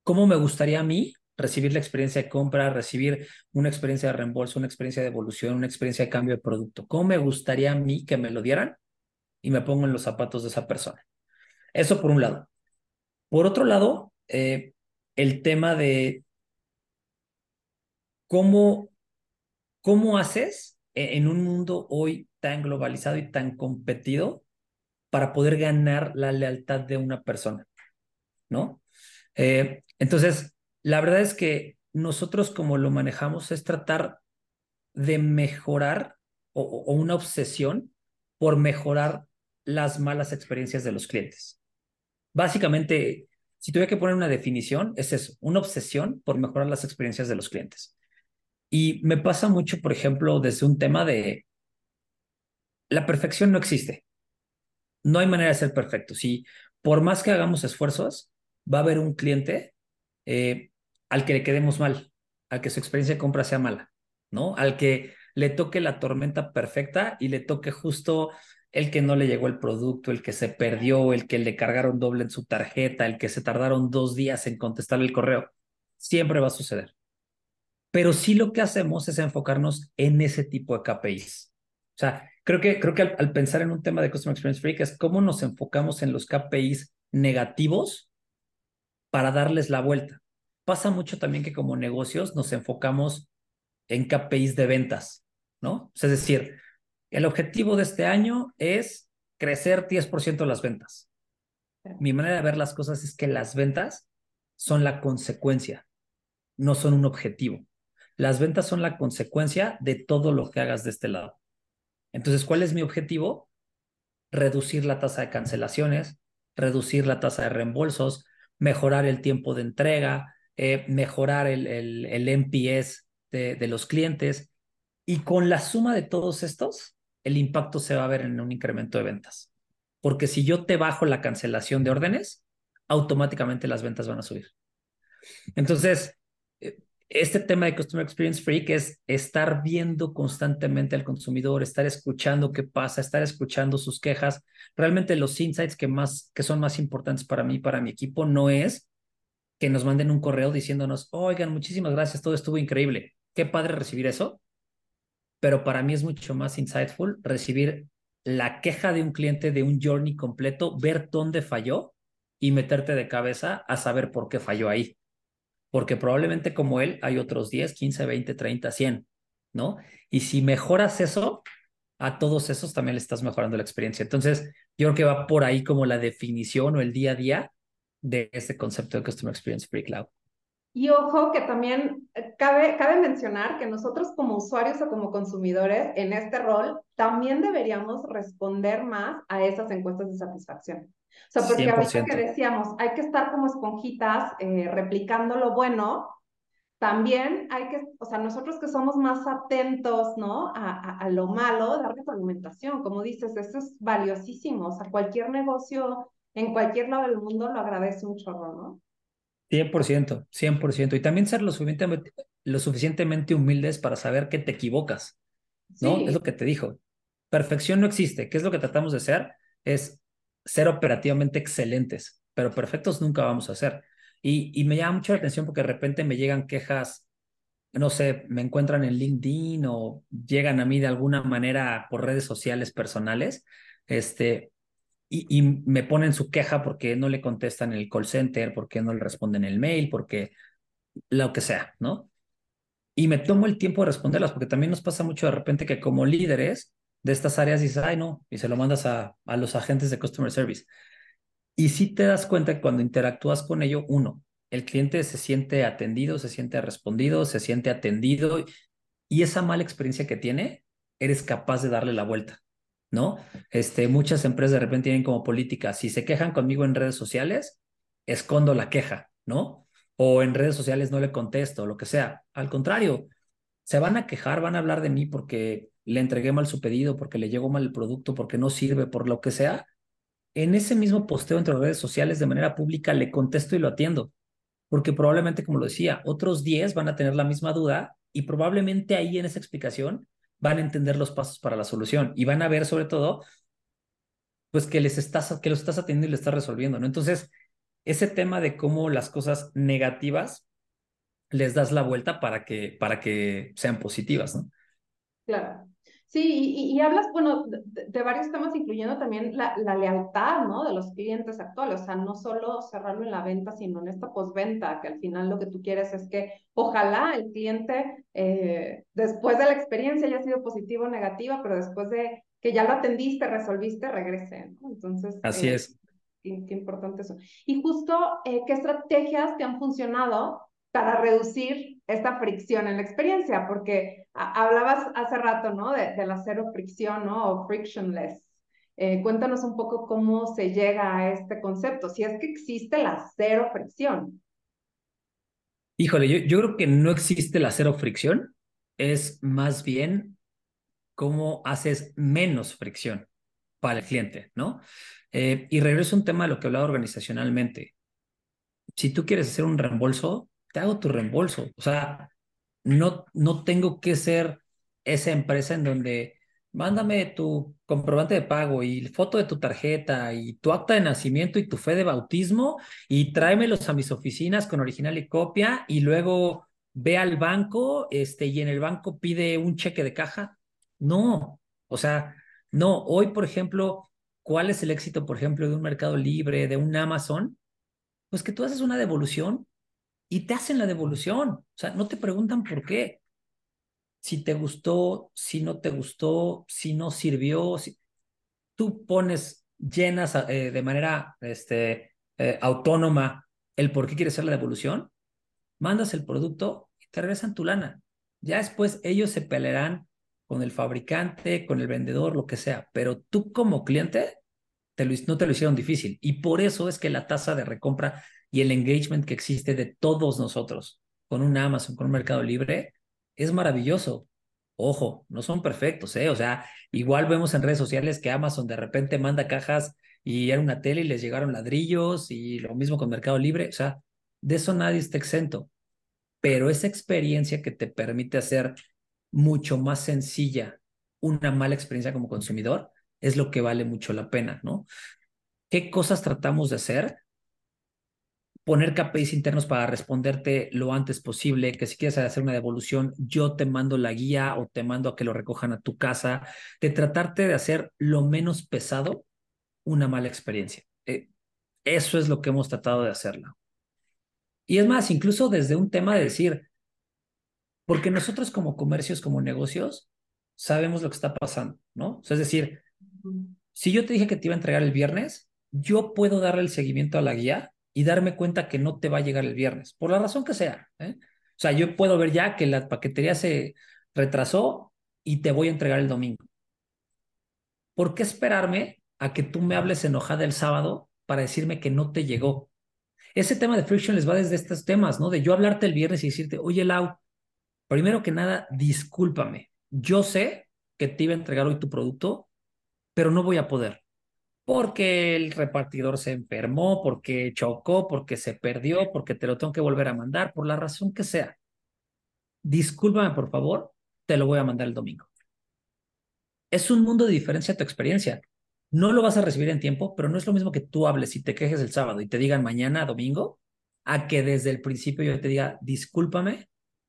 cómo me gustaría a mí recibir la experiencia de compra, recibir una experiencia de reembolso, una experiencia de evolución, una experiencia de cambio de producto. ¿Cómo me gustaría a mí que me lo dieran? Y me pongo en los zapatos de esa persona. Eso por un lado. Por otro lado, eh, el tema de cómo, cómo haces e-, en un mundo hoy tan globalizado y tan competido para poder ganar la lealtad de una persona, ¿no? Eh, entonces, la verdad es que nosotros como lo manejamos es tratar de mejorar o, una obsesión por mejorar las malas experiencias de los clientes. Básicamente, si tuviera que poner una definición, es eso, una obsesión por mejorar las experiencias de los clientes. Y me pasa mucho, por ejemplo, desde un tema de la perfección no existe. No hay manera de ser perfecto. Si por más que hagamos esfuerzos, va a haber un cliente eh, al que le quedemos mal, al que su experiencia de compra sea mala, ¿no? Al que le toque la tormenta perfecta y le toque justo el que no le llegó el producto, el que se perdió, el que le cargaron doble en su tarjeta, el que se tardaron dos días en contestarle el correo. Siempre va a suceder. Pero sí lo que hacemos es enfocarnos en ese tipo de KPIs. O sea, creo que, creo que al, pensar en un tema de Customer Experience Freak es cómo nos enfocamos en los KPIs negativos para darles la vuelta. Pasa mucho también que como negocios nos enfocamos en KPIs de ventas, ¿no? Es decir, el objetivo de este año es crecer 10% las ventas. Mi manera de ver las cosas es que las ventas son la consecuencia, no son un objetivo. Las ventas son la consecuencia de todo lo que hagas de este lado. Entonces, ¿cuál es mi objetivo? Reducir la tasa de cancelaciones, reducir la tasa de reembolsos, mejorar el tiempo de entrega, eh, mejorar el, el, el NPS de, de los clientes. Y con la suma de todos estos, el impacto se va a ver en un incremento de ventas. Porque si yo te bajo la cancelación de órdenes, automáticamente las ventas van a subir. Entonces, eh, este tema de Customer Experience Freak es estar viendo constantemente al consumidor, estar escuchando qué pasa, estar escuchando sus quejas. Realmente los insights que, más, que son más importantes para mí, para mi equipo, no es que nos manden un correo diciéndonos, oigan, muchísimas gracias, todo estuvo increíble. Qué padre recibir eso, pero para mí es mucho más insightful recibir la queja de un cliente de un journey completo, ver dónde falló y meterte de cabeza a saber por qué falló ahí. Porque probablemente como él hay otros 10, 15, 20, 30, 100, ¿no? Y si mejoras eso, a todos esos también le estás mejorando la experiencia. Entonces, yo creo que va por ahí como la definición o el día a día de este concepto de Customer Experience Free Cloud. Y ojo que también eh, cabe, cabe mencionar que nosotros como usuarios o como consumidores en este rol también deberíamos responder más a esas encuestas de satisfacción. O sea, porque ahorita que decíamos, hay que estar como esponjitas eh, replicando lo bueno, también hay que, o sea, nosotros que somos más atentos, ¿no? A, a, lo malo, darle argumentación. Como dices, eso es valiosísimo. O sea, cualquier negocio en cualquier lado del mundo lo agradece un chorro, ¿no? 100%, 100%. Y también ser lo suficientemente, lo suficientemente humildes para saber que te equivocas, ¿no? Es lo que te dijo. Perfección no existe. ¿Qué es lo que tratamos de ser? Es ser operativamente excelentes, pero perfectos nunca vamos a ser. Y, y me llama mucho la atención porque de repente me llegan quejas, no sé, me encuentran en LinkedIn o llegan a mí de alguna manera por redes sociales personales, este, y, me ponen su queja porque no le contestan el call center, porque no le responden el mail, porque lo que sea, ¿no? Y me tomo el tiempo de responderlas, porque también nos pasa mucho de repente que como líderes de estas áreas dices, ay, no, y se lo mandas a, a los agentes de Customer Service. Y si te das cuenta que cuando interactúas con ello, uno, el cliente se siente atendido, se siente respondido, se siente atendido, y esa mala experiencia que tiene, eres capaz de darle la vuelta. ¿No? Este, muchas empresas de repente tienen como política, si se quejan conmigo en redes sociales, escondo la queja, ¿no? O en redes sociales no le contesto, lo que sea. Al contrario, se van a quejar, van a hablar de mí porque le entregué mal su pedido, porque le llegó mal el producto, porque no sirve, por lo que sea. En ese mismo posteo entre redes sociales de manera pública le contesto y lo atiendo. Porque probablemente, como lo decía, otros 10 van a tener la misma duda y probablemente ahí en esa explicación van a entender los pasos para la solución y van a ver sobre todo, pues que les estás, que los estás atendiendo y le estás resolviendo, ¿no? Entonces, ese tema de cómo las cosas negativas les das la vuelta para que, para que sean positivas, ¿no? Claro. Sí, y, hablas, bueno, de, varios temas, incluyendo también la, la, lealtad, ¿no? De los clientes actuales, o sea, no solo cerrarlo en la venta, sino en esta postventa, que al final lo que tú quieres es que ojalá el cliente, eh, después de la experiencia haya sido positiva o negativa, pero después de que ya lo atendiste, resolviste, regrese. Entonces, así eh, es. Qué, qué, importante eso. Y justo, eh, ¿qué estrategias te han funcionado para reducir esta fricción en la experiencia? Porque hablabas hace rato, ¿no? De, de, la cero fricción, ¿no? O frictionless. Eh, cuéntanos un poco cómo se llega a este concepto, si es que existe la cero fricción. Híjole, yo, creo que no existe la cero fricción, es más bien cómo haces menos fricción para el cliente, ¿no? Eh, y regreso a un tema de lo que hablaba organizacionalmente. Si tú quieres hacer un reembolso, te hago tu reembolso. O sea, no, no tengo que ser esa empresa en donde mándame tu comprobante de pago y foto de tu tarjeta y tu acta de nacimiento y tu fe de bautismo y tráemelos a mis oficinas con original y copia y luego ve al banco este, y en el banco pide un cheque de caja. No, o sea, no, hoy, por ejemplo, ¿cuál es el éxito, por ejemplo, de un mercado libre, de un Amazon? Pues que tú haces una devolución y te hacen la devolución. O sea, no te preguntan por qué si te gustó, si no te gustó, si no sirvió. Si... Tú pones, llenas eh, de manera este, eh, autónoma el por qué quieres hacer la devolución, mandas el producto y te regresan tu lana. Ya después ellos se pelearán con el fabricante, con el vendedor, lo que sea, pero tú como cliente no te lo hicieron difícil. Y por eso es que la tasa de recompra y el engagement que existe de todos nosotros con un Amazon, con un Mercado Libre, es maravilloso. Ojo, no son perfectos, ¿eh? O sea, igual vemos en redes sociales que Amazon de repente manda cajas y era una tele y les llegaron ladrillos y lo mismo con Mercado Libre. O sea, de eso nadie está exento. Pero esa experiencia que te permite hacer mucho más sencilla una mala experiencia como consumidor es lo que vale mucho la pena, ¿no? ¿Qué cosas tratamos de hacer? poner KPIs internos para responderte lo antes posible, que si quieres hacer una devolución, yo te mando la guía o te mando a que lo recojan a tu casa, de tratarte de hacer lo menos pesado una mala experiencia. Eh, eso es lo que hemos tratado de hacerlo. Y es más, incluso desde un tema de decir, porque nosotros como comercios, como negocios, sabemos lo que está pasando, ¿no? O sea, es decir, si yo te dije que te iba a entregar el viernes, yo puedo darle el seguimiento a la guía y darme cuenta que no te va a llegar el viernes, por la razón que sea. ¿eh? O sea, yo puedo ver ya que la paquetería se retrasó y te voy a entregar el domingo. ¿Por qué esperarme a que tú me hables enojada el sábado para decirme que no te llegó? Ese tema de friction les va desde estos temas, ¿no? De yo hablarte el viernes y decirte, oye, Lau, primero que nada, discúlpame. Yo sé que te iba a entregar hoy tu producto, pero no voy a poder porque el repartidor se enfermó, porque chocó, porque se perdió, porque te lo tengo que volver a mandar, por la razón que sea. Discúlpame, por favor, te lo voy a mandar el domingo. Es un mundo de diferencia tu experiencia. No lo vas a recibir en tiempo, pero no es lo mismo que tú hables y te quejes el sábado y te digan mañana, domingo, a que desde el principio yo te diga, discúlpame,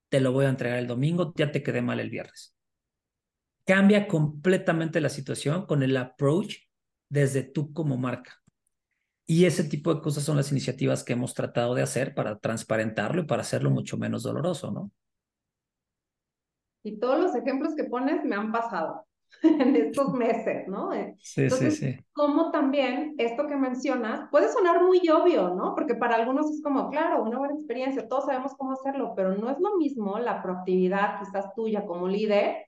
te lo voy a entregar el domingo, ya te quedé mal el viernes. Cambia completamente la situación con el approach desde tú como marca. Y ese tipo de cosas son las iniciativas que hemos tratado de hacer para transparentarlo y para hacerlo mucho menos doloroso, ¿no? Y todos los ejemplos que pones me han pasado *laughs* en estos *laughs* meses, ¿no? Sí, sí, sí. Como también esto que mencionas puede sonar muy obvio, ¿no? Porque para algunos es como, claro, una buena experiencia, todos sabemos cómo hacerlo, pero no es lo mismo la proactividad quizás tuya como líder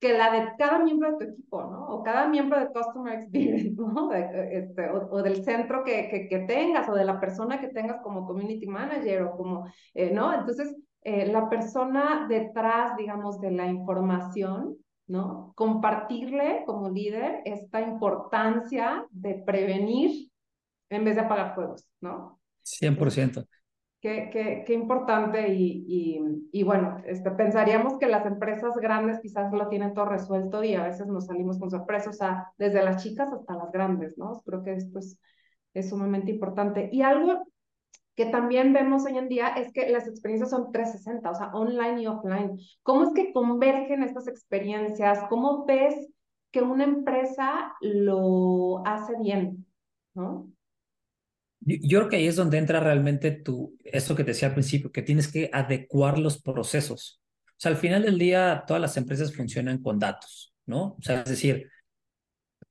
que la de cada miembro de tu equipo, ¿no? O cada miembro de Customer Experience, *laughs* ¿no? este, o, del centro que, que, que, tengas, o de la persona que tengas como Community Manager, o como, eh, ¿no? Entonces, eh, la persona detrás, digamos, de la información, ¿no? Compartirle como líder esta importancia de prevenir en vez de apagar fuegos, ¿no? 100%. Qué, qué, qué importante y, y, y, bueno, este, pensaríamos que las empresas grandes quizás lo tienen todo resuelto y a veces nos salimos con sorpresas, o sea, desde las chicas hasta las grandes, ¿no? Creo que esto es, es sumamente importante. Y algo que también vemos hoy en día es que las experiencias son 360, o sea, online y offline. ¿Cómo es que convergen estas experiencias? ¿Cómo ves que una empresa lo hace bien? ¿No? Yo creo que ahí es donde entra realmente tu, eso que te decía al principio, que tienes que adecuar los procesos. O sea, al final del día, todas las empresas funcionan con datos, ¿no? O sea, es decir,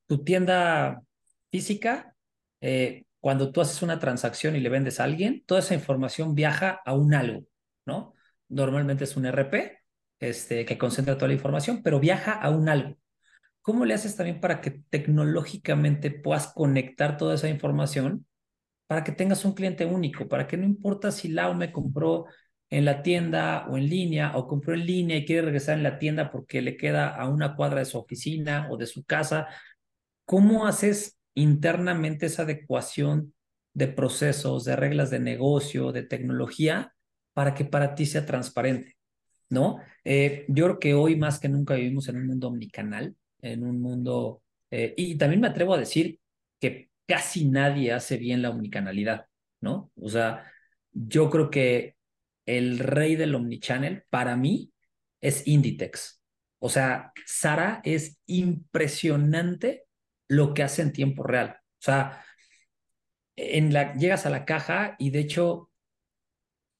tu tienda física, eh, cuando tú haces una transacción y le vendes a alguien, toda esa información viaja a un algo, ¿no? Normalmente es un RP este, que concentra toda la información, pero viaja a un algo. ¿Cómo le haces también para que tecnológicamente puedas conectar toda esa información para que tengas un cliente único, para que no importa si Lau me compró en la tienda o en línea o compró en línea y quiere regresar en la tienda porque le queda a una cuadra de su oficina o de su casa, ¿cómo haces internamente esa adecuación de procesos, de reglas de negocio, de tecnología, para que para ti sea transparente? ¿No? Eh, yo creo que hoy más que nunca vivimos en un mundo omnicanal, en un mundo, eh, y también me atrevo a decir que casi nadie hace bien la omnicanalidad, ¿no? O sea, yo creo que el rey del omnichannel para mí es Inditex. O sea, Sara es impresionante lo que hace en tiempo real. O sea, en la, llegas a la caja y de hecho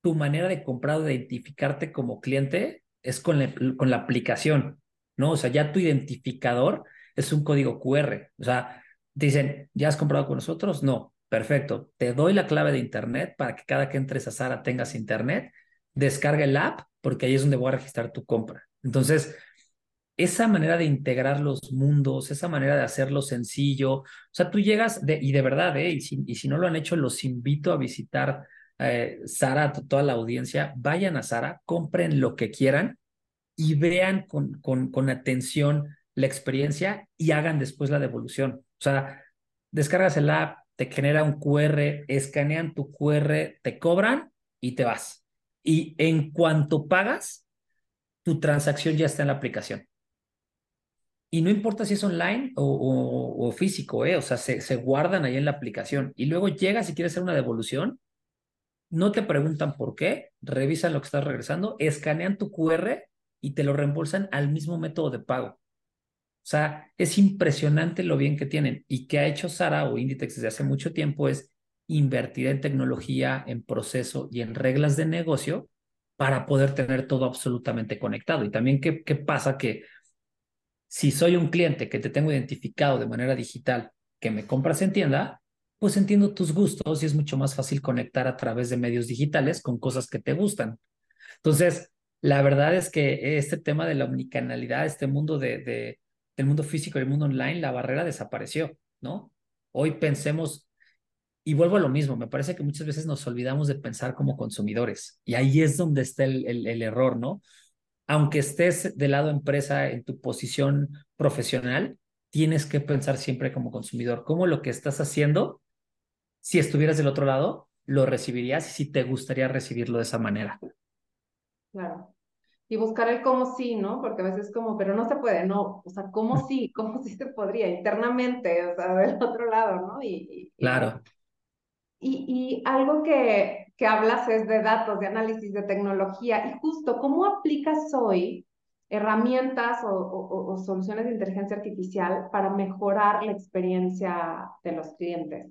tu manera de comprar o de identificarte como cliente es con la, con la aplicación, ¿no? O sea, ya tu identificador es un código QR. O sea, dicen, ¿ya has comprado con nosotros? No, perfecto. Te doy la clave de Internet para que cada que entres a Sara tengas Internet. Descarga el app porque ahí es donde voy a registrar tu compra. Entonces, esa manera de integrar los mundos, esa manera de hacerlo sencillo, o sea, tú llegas y de verdad, ¿eh? y, si, y si no lo han hecho, los invito a visitar eh, Sara, toda la audiencia, vayan a Sara, compren lo que quieran y vean con, con, con atención la experiencia y hagan después la devolución. O sea, descargas el app, te genera un QR, escanean tu QR, te cobran y te vas. Y en cuanto pagas, tu transacción ya está en la aplicación. Y no importa si es online o, físico, ¿eh? o sea, se, se guardan ahí en la aplicación. Y luego llegas y quieres hacer una devolución, no te preguntan por qué, revisan lo que estás regresando, escanean tu QR y te lo reembolsan al mismo método de pago. O sea, es impresionante lo bien que tienen. Y que ha hecho Sara o Inditex desde hace mucho tiempo es invertir en tecnología, en proceso y en reglas de negocio para poder tener todo absolutamente conectado. Y también, ¿qué, qué pasa? Que si soy un cliente que te tengo identificado de manera digital, que me compras en tienda, pues entiendo tus gustos y es mucho más fácil conectar a través de medios digitales con cosas que te gustan. Entonces, la verdad es que este tema de la omnicanalidad, este mundo de, de del mundo físico y el mundo online, la barrera desapareció, ¿no? Hoy pensemos, y vuelvo a lo mismo, me parece que muchas veces nos olvidamos de pensar como consumidores y ahí es donde está el, el, el error, ¿no? aunque estés del lado empresa en tu posición profesional, tienes que pensar siempre como consumidor, cómo lo que estás haciendo, si estuvieras del otro lado, lo recibirías y si te gustaría recibirlo de esa manera. Claro. Y buscar el cómo sí, ¿no? Porque a veces como, pero no se puede, no, o sea, cómo sí, cómo sí se podría internamente, o sea, del otro lado, ¿no? Y, claro. Y, y algo que, que hablas es de datos, de análisis, de tecnología. Y justo, ¿cómo aplicas hoy herramientas o, soluciones de inteligencia artificial para mejorar la experiencia de los clientes?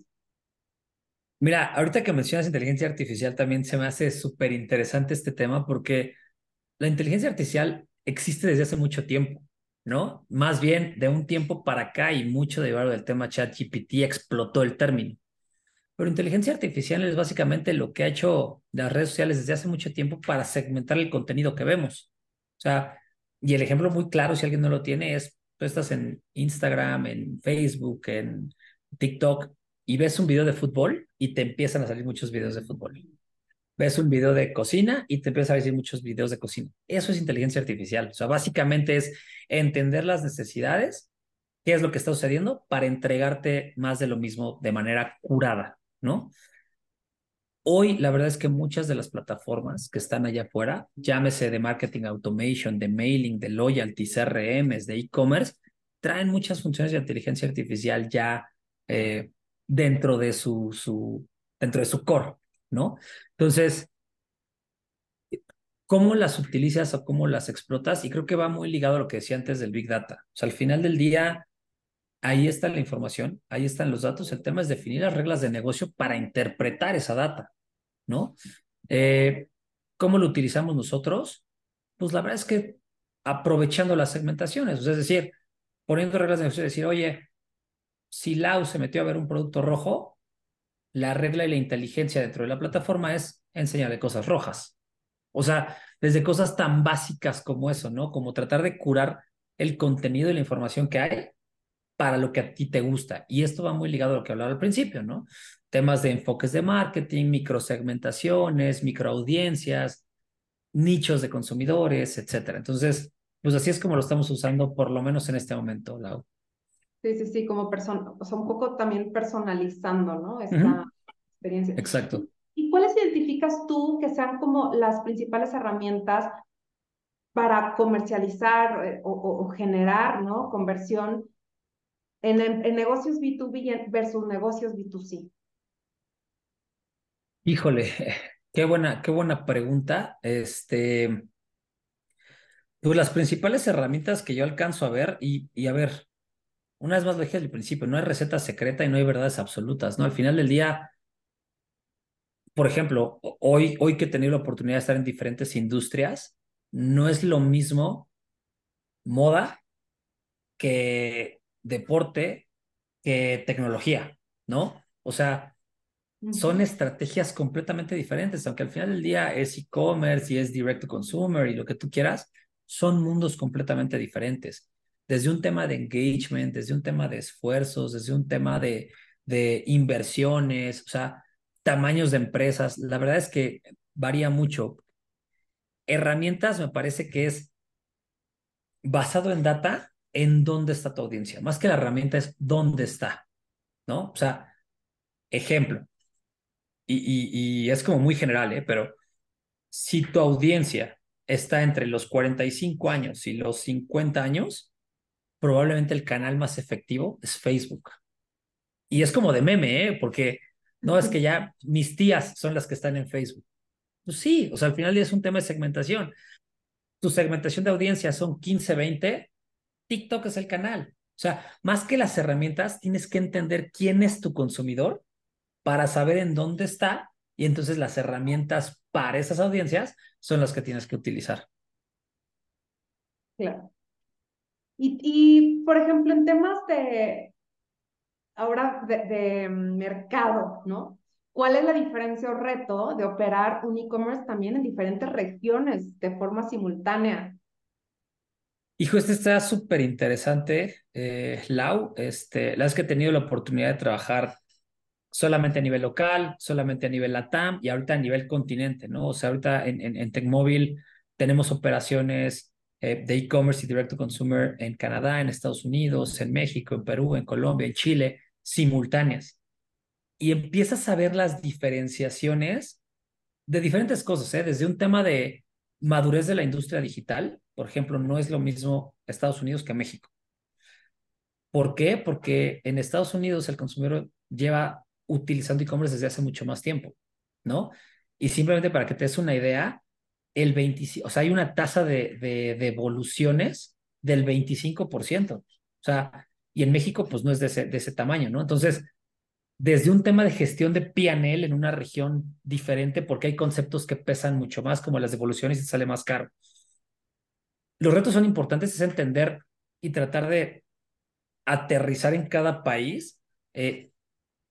Mira, ahorita que mencionas inteligencia artificial también se me hace súper interesante este tema porque la inteligencia artificial existe desde hace mucho tiempo, ¿no? Más bien de un tiempo para acá y mucho derivado del tema ChatGPT explotó el término. Pero inteligencia artificial es básicamente lo que ha hecho las redes sociales desde hace mucho tiempo para segmentar el contenido que vemos. O sea, y el ejemplo muy claro, si alguien no lo tiene, es tú estás en Instagram, en Facebook, en TikTok y ves un video de fútbol y te empiezan a salir muchos videos de fútbol. Ves un video de cocina y te empiezan a salir muchos videos de cocina. Eso es inteligencia artificial. O sea, básicamente es entender las necesidades, qué es lo que está sucediendo para entregarte más de lo mismo de manera curada. ¿no? Hoy, la verdad es que muchas de las plataformas que están allá afuera, llámese de marketing automation, de mailing, de loyalty, CRMs, de e-commerce, traen muchas funciones de inteligencia artificial ya eh, dentro de su, su, dentro de su core, ¿no? Entonces, ¿cómo las utilizas o cómo las explotas? Y creo que va muy ligado a lo que decía antes del Big Data. O sea, al final del día, ahí está la información, ahí están los datos. El tema es definir las reglas de negocio para interpretar esa data, ¿no? Eh, ¿Cómo lo utilizamos nosotros? Pues la verdad es que aprovechando las segmentaciones, es decir, poniendo reglas de negocio, decir, oye, si Lau se metió a ver un producto rojo, la regla y la inteligencia dentro de la plataforma es enseñarle cosas rojas. O sea, desde cosas tan básicas como eso, ¿no? Como tratar de curar el contenido y la información que hay para lo que a ti te gusta. Y esto va muy ligado a lo que hablaba al principio, ¿no? Temas de enfoques de marketing, microsegmentaciones, microaudiencias, nichos de consumidores, etcétera. Entonces, pues así es como lo estamos usando, por lo menos en este momento, Lau. Sí, sí, sí, como persona, o sea, un poco también personalizando, ¿no? Esta experiencia. Exacto. ¿Y cuáles identificas tú que sean como las principales herramientas para comercializar eh, o, generar, ¿no? Conversión en, en, negocios B2B versus negocios B2C? Híjole, *laughs* qué buena, qué buena pregunta. Este, pues las principales herramientas que yo alcanzo a ver, y, y a ver, una vez más lo dije al principio, no hay receta secreta y no hay verdades absolutas, ¿no? Al final del día, por ejemplo, hoy, hoy que he tenido la oportunidad de estar en diferentes industrias, no es lo mismo moda que deporte que tecnología, ¿no? O sea, son estrategias completamente diferentes, aunque al final del día es e-commerce y es direct to consumer y lo que tú quieras, son mundos completamente diferentes desde un tema de engagement, desde un tema de esfuerzos, desde un tema de, de inversiones, o sea, tamaños de empresas. La verdad es que varía mucho. Herramientas me parece que es basado en data, en dónde está tu audiencia. Más que la herramienta es dónde está, ¿no? O sea, ejemplo, y, y, y es como muy general, ¿eh? Pero si tu audiencia está entre los 45 años y los 50 años, probablemente el canal más efectivo es Facebook. Y es como de meme, ¿eh? Porque no es que ya mis tías son las que están en Facebook. Pues sí, o sea, al final es un tema de segmentación. Tu segmentación de audiencia son 15, 20, TikTok es el canal. O sea, más que las herramientas, tienes que entender quién es tu consumidor para saber en dónde está y entonces las herramientas para esas audiencias son las que tienes que utilizar. Claro. Y, por ejemplo, en temas de, ahora, de, mercado, ¿no? ¿Cuál es la diferencia o reto de operar un e-commerce también en diferentes regiones de forma simultánea? Hijo, este está súper interesante, eh, Lau. Este, la vez que he tenido la oportunidad de trabajar solamente a nivel local, solamente a nivel LATAM y ahorita a nivel continente, ¿no? O sea, ahorita en, en, en TechMóvil tenemos operaciones eh, de e-commerce y direct to consumer en Canadá, en Estados Unidos, en México, en Perú, en Colombia, en Chile, simultáneas. Y empiezas a ver las diferenciaciones de diferentes cosas, ¿eh? desde un tema de madurez de la industria digital, por ejemplo, no es lo mismo Estados Unidos que México. ¿Por qué? Porque en Estados Unidos el consumidor lleva utilizando e-commerce desde hace mucho más tiempo, ¿no? Y simplemente para que te des una idea, el 25, o sea, hay una tasa de, de, de evoluciones del 25%. O sea, y en México, pues no es de ese, de ese tamaño, ¿no? Entonces, desde un tema de gestión de PNL en una región diferente, porque hay conceptos que pesan mucho más, como las devoluciones y sale más caro. Los retos son importantes, es entender y tratar de aterrizar en cada país eh,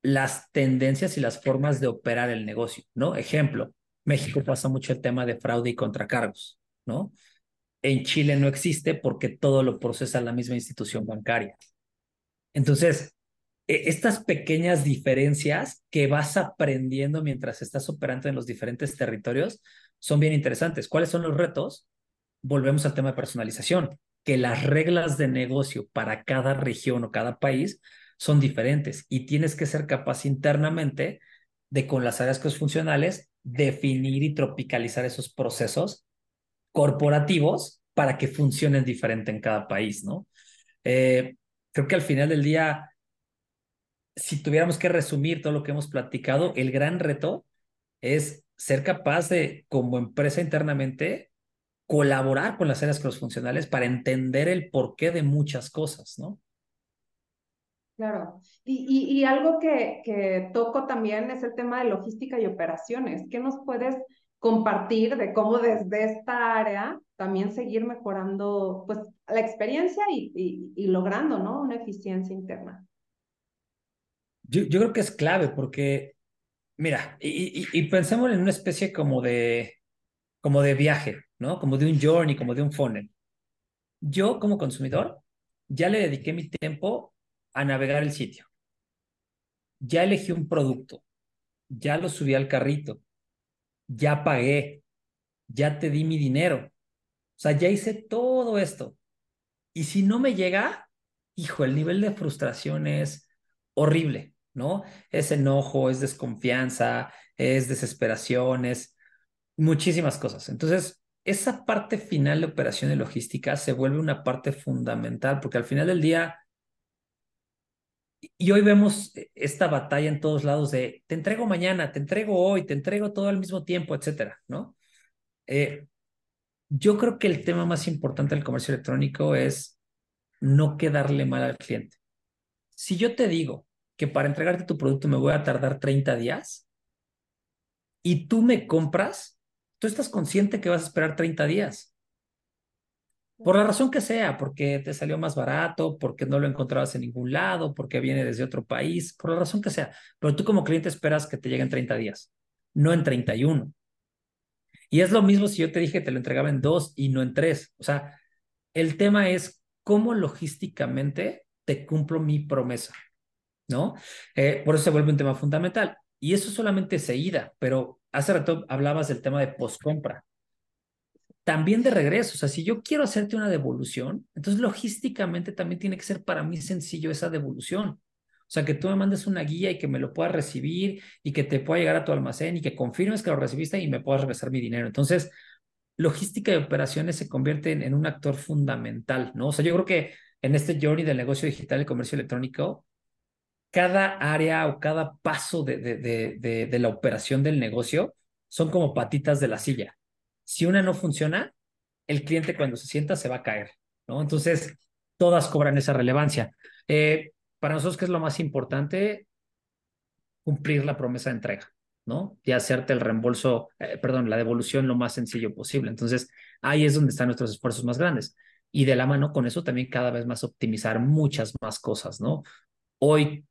las tendencias y las formas de operar el negocio, ¿no? Ejemplo, México pasa mucho el tema de fraude y contracargos, ¿no? En Chile no existe porque todo lo procesa la misma institución bancaria. Entonces, e, estas pequeñas diferencias que vas aprendiendo mientras estás operando en los diferentes territorios son bien interesantes. ¿Cuáles son los retos? Volvemos al tema de personalización, que las reglas de negocio para cada región o cada país son diferentes y tienes que ser capaz internamente de con las áreas funcionales definir y tropicalizar esos procesos corporativos para que funcionen diferente en cada país, ¿no? Eh, creo que al final del día, si tuviéramos que resumir todo lo que hemos platicado, el gran reto es ser capaz de, como empresa internamente, colaborar con las áreas cross-funcionales para entender el porqué de muchas cosas, ¿no? Claro. Y, y, algo que, que toco también es el tema de logística y operaciones. ¿Qué nos puedes compartir de cómo desde esta área también seguir mejorando pues la experiencia y, y, y logrando ¿no? una eficiencia interna? Yo, yo creo que es clave porque, mira, y, y, y pensemos en una especie como de, como de viaje, ¿no? Como de un journey, como de un funnel. Yo como consumidor ya le dediqué mi tiempo a navegar el sitio. Ya elegí un producto, ya lo subí al carrito, ya pagué, ya te di mi dinero. O sea, ya hice todo esto. Y si no me llega, hijo, el nivel de frustración es horrible, ¿no? Es enojo, es desconfianza, es desesperación, es muchísimas cosas. Entonces, esa parte final de operación y logística se vuelve una parte fundamental porque al final del día, y hoy vemos esta batalla en todos lados de te entrego mañana, te entrego hoy, te entrego todo al mismo tiempo, etcétera, ¿no? Eh, yo creo que el tema más importante del comercio electrónico es no quedarle mal al cliente. Si yo te digo que para entregarte tu producto me voy a tardar 30 días y tú me compras, tú estás consciente que vas a esperar 30 días. Por la razón que sea, porque te salió más barato, porque no lo encontrabas en ningún lado, porque viene desde otro país, por la razón que sea. Pero tú como cliente esperas que te lleguen 30 días, no en 31. Y es lo mismo si yo te dije que te lo entregaba en dos y no en tres. O sea, el tema es cómo logísticamente te cumplo mi promesa, ¿no? Eh, por eso se vuelve un tema fundamental. Y eso solamente se ida, pero hace rato hablabas del tema de postcompra. También de regreso, o sea, si yo quiero hacerte una devolución, entonces logísticamente también tiene que ser para mí sencillo esa devolución. O sea, que tú me mandes una guía y que me lo puedas recibir y que te pueda llegar a tu almacén y que confirmes que lo recibiste y me puedas regresar mi dinero. Entonces, logística y operaciones se convierten en un actor fundamental, ¿no? O sea, yo creo que en este journey del negocio digital y comercio electrónico, cada área o cada paso de, de, de, de, la operación del negocio son como patitas de la silla. Si una no funciona, el cliente cuando se sienta se va a caer, ¿no? Entonces, todas cobran esa relevancia. Eh, para nosotros, ¿qué es lo más importante? Cumplir la promesa de entrega, ¿no? Y hacerte el reembolso, eh, perdón, la devolución lo más sencillo posible. Entonces, ahí es donde están nuestros esfuerzos más grandes. Y de la mano con eso también cada vez más optimizar muchas más cosas, ¿no? Hoy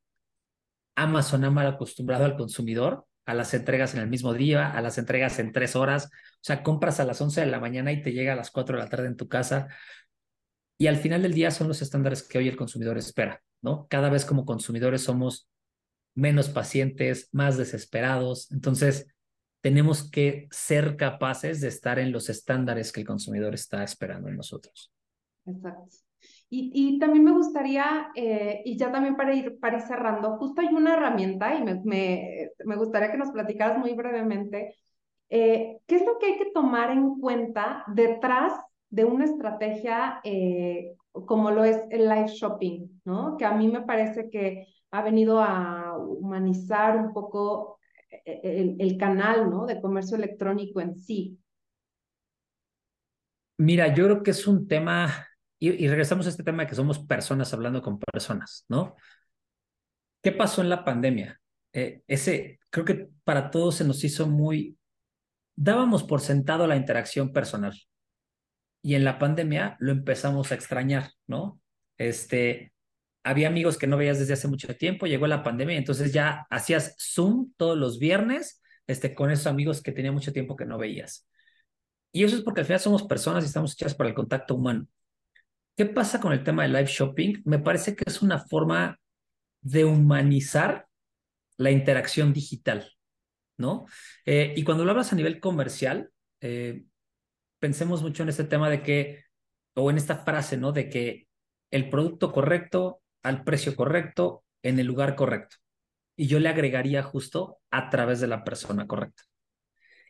Amazon ha mal acostumbrado al consumidor a las entregas en el mismo día, a las entregas en tres horas. O sea, compras a las 11 de la mañana y te llega a las 4 de la tarde en tu casa. Y al final del día son los estándares que hoy el consumidor espera. ¿no? Cada vez como consumidores somos menos pacientes, más desesperados. Entonces, tenemos que ser capaces de estar en los estándares que el consumidor está esperando en nosotros. Exacto. Y, también me gustaría, eh, y ya también para ir, para ir cerrando, justo hay una herramienta y me, me, me gustaría que nos platicaras muy brevemente, eh, ¿qué es lo que hay que tomar en cuenta detrás de una estrategia eh, como lo es el live shopping, ¿no? Que a mí me parece que ha venido a humanizar un poco el, el canal, ¿no? De comercio electrónico en sí. Mira, yo creo que es un tema, y, y, regresamos a este tema de que somos personas hablando con personas, ¿no? ¿Qué pasó en la pandemia? Eh, ese, creo que para todos se nos hizo muy, dábamos por sentado la interacción personal, y en la pandemia lo empezamos a extrañar, ¿no? Este, había amigos que no veías desde hace mucho tiempo, llegó la pandemia, entonces ya hacías Zoom todos los viernes este, con esos amigos que tenía mucho tiempo que no veías. Y eso es porque al final somos personas y estamos hechas para el contacto humano. ¿Qué pasa con el tema de live shopping? Me parece que es una forma de humanizar la interacción digital, ¿no? Eh, y cuando lo hablas a nivel comercial, eh, pensemos mucho en este tema de que, o en esta frase, ¿no? De que el producto correcto, al precio correcto, en el lugar correcto. Y yo le agregaría justo a través de la persona correcta.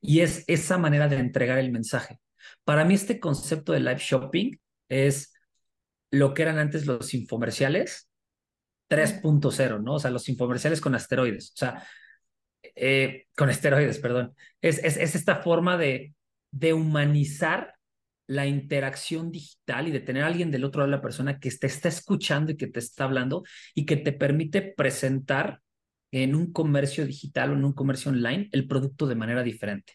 Y es esa manera de entregar el mensaje. Para mí este concepto de live shopping es lo que eran antes los infomerciales 3.0, ¿no? O sea, los infomerciales con asteroides, o sea, eh, con esteroides, perdón. Es, es, es esta forma de de humanizar la interacción digital y de tener a alguien del otro lado de la persona que te está escuchando y que te está hablando y que te permite presentar en un comercio digital o en un comercio online el producto de manera diferente.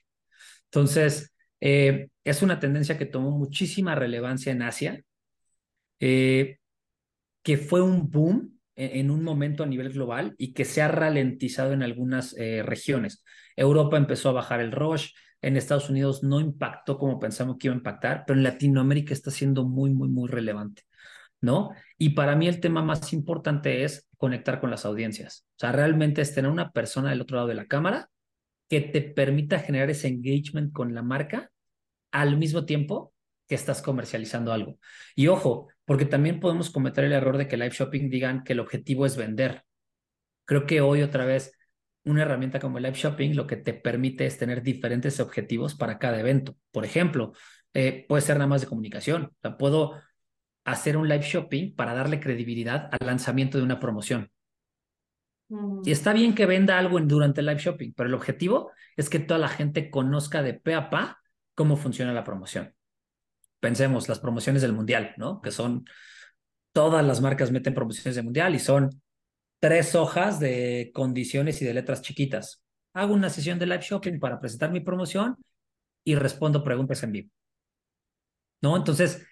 Entonces, eh, es una tendencia que tomó muchísima relevancia en Asia, eh, que fue un boom en, un momento a nivel global y que se ha ralentizado en algunas eh, regiones. Europa empezó a bajar el rush, en Estados Unidos no impactó como pensamos que iba a impactar, pero en Latinoamérica está siendo muy, muy, muy relevante, ¿no? Y para mí el tema más importante es conectar con las audiencias. O sea, realmente es tener una persona del otro lado de la cámara que te permita generar ese engagement con la marca al mismo tiempo que estás comercializando algo. Y ojo, porque también podemos cometer el error de que live shopping digan que el objetivo es vender. Creo que hoy otra vez una herramienta como el live shopping lo que te permite es tener diferentes objetivos para cada evento. Por ejemplo, eh, puede ser nada más de comunicación. O sea, puedo hacer un live shopping para darle credibilidad al lanzamiento de una promoción. Y está bien que venda algo durante el live shopping, pero el objetivo es que toda la gente conozca de pe a pa cómo funciona la promoción. Pensemos, las promociones del mundial, ¿no? Que son, todas las marcas meten promociones del mundial y son tres hojas de condiciones y de letras chiquitas. Hago una sesión de live shopping para presentar mi promoción y respondo preguntas en vivo. ¿No? Entonces,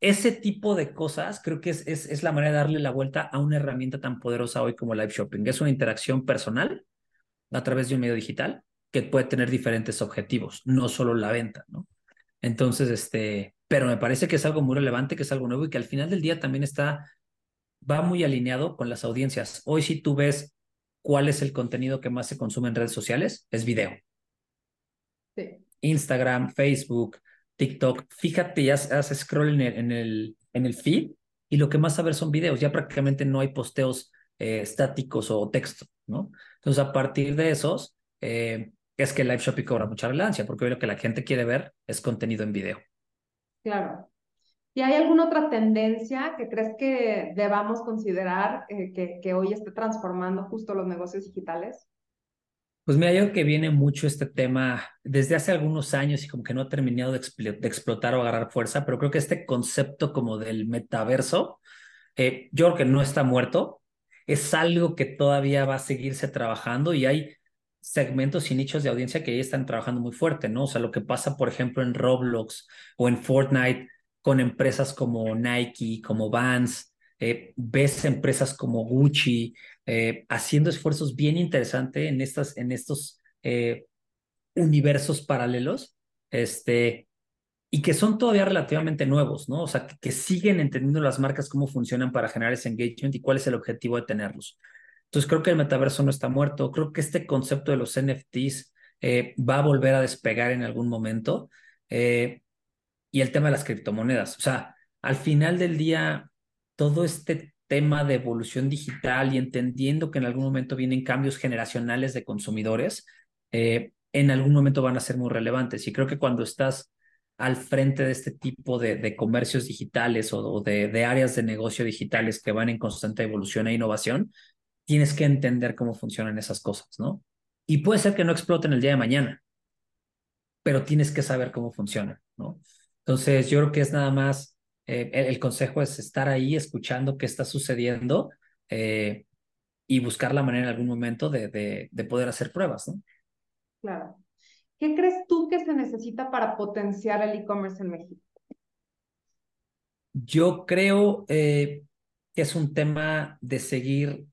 ese tipo de cosas creo que es, es, la manera de darle la vuelta a una herramienta tan poderosa hoy como live shopping. Es una interacción personal a través de un medio digital que puede tener diferentes objetivos, no solo la venta, ¿no? Entonces, este, pero me parece que es algo muy relevante, que es algo nuevo y que al final del día también está, va muy alineado con las audiencias. Hoy si tú ves cuál es el contenido que más se consume en redes sociales, es video. Sí. Instagram, Facebook, TikTok, fíjate, ya haces scroll en el, en el, en el feed y lo que más a ver son videos, ya prácticamente no hay posteos eh, estáticos o texto, ¿no? Entonces, a partir de esos, eh, es que live shopping cobra mucha relevancia, porque hoy lo que la gente quiere ver es contenido en video. Claro. ¿Y hay alguna otra tendencia que crees que debamos considerar eh, que, que hoy esté transformando justo los negocios digitales? Pues mira, yo creo que viene mucho este tema desde hace algunos años y como que no ha terminado de, explotar o agarrar fuerza, pero creo que este concepto como del metaverso, eh, yo creo que no está muerto, es algo que todavía va a seguirse trabajando y hay segmentos y nichos de audiencia que ya están trabajando muy fuerte, ¿no? O sea, lo que pasa, por ejemplo, en Roblox o en Fortnite con empresas como Nike, como Vans, eh, ves empresas como Gucci, eh, haciendo esfuerzos bien interesantes en, estas, en estos eh, universos paralelos, este, y que son todavía relativamente nuevos, ¿no? O sea, que, siguen entendiendo las marcas cómo funcionan para generar ese engagement y cuál es el objetivo de tenerlos. Entonces, creo que el metaverso no está muerto. Creo que este concepto de los NFTs eh, va a volver a despegar en algún momento. y el tema de las criptomonedas. O sea, al final del día, todo este tema de evolución digital y entendiendo que en algún momento vienen cambios generacionales de consumidores, eh, en algún momento van a ser muy relevantes. Y creo que cuando estás al frente de este tipo de, comercios digitales o, de, de, áreas de negocio digitales que van en constante evolución e innovación, tienes que entender cómo funcionan esas cosas, ¿no? Y puede ser que no exploten el día de mañana, pero tienes que saber cómo funcionan, ¿no? Entonces, yo creo que es nada más eh, el, consejo es estar ahí escuchando qué está sucediendo eh, y buscar la manera en algún momento de, de, poder hacer pruebas, ¿no? Claro. ¿Qué crees tú que se necesita para potenciar el e-commerce en México? Yo creo eh, que es un tema de seguir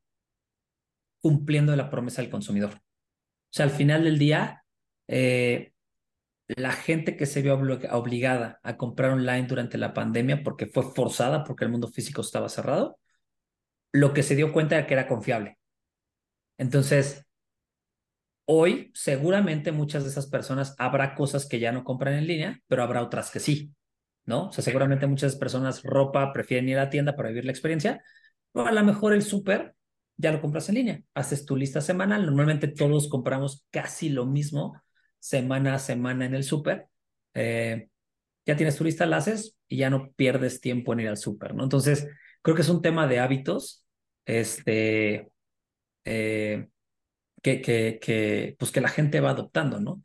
cumpliendo la promesa del consumidor. O sea, al final del día, la gente que se vio obligada a comprar online durante la pandemia porque fue forzada, porque el mundo físico estaba cerrado, lo que se dio cuenta era que era confiable. Entonces, hoy seguramente muchas de esas personas habrá cosas que ya no compran en línea, pero habrá otras que sí, ¿no? O sea, seguramente muchas personas ropa prefieren ir a la tienda para vivir la experiencia, o a lo mejor el súper ya lo compras en línea, haces tu lista semanal, normalmente todos compramos casi lo mismo semana a semana en el súper, eh, ya tienes tu lista, la haces y ya no pierdes tiempo en ir al súper, ¿no? Entonces, creo que es un tema de hábitos, este, eh, que, que, que, pues que la gente va adoptando, ¿no?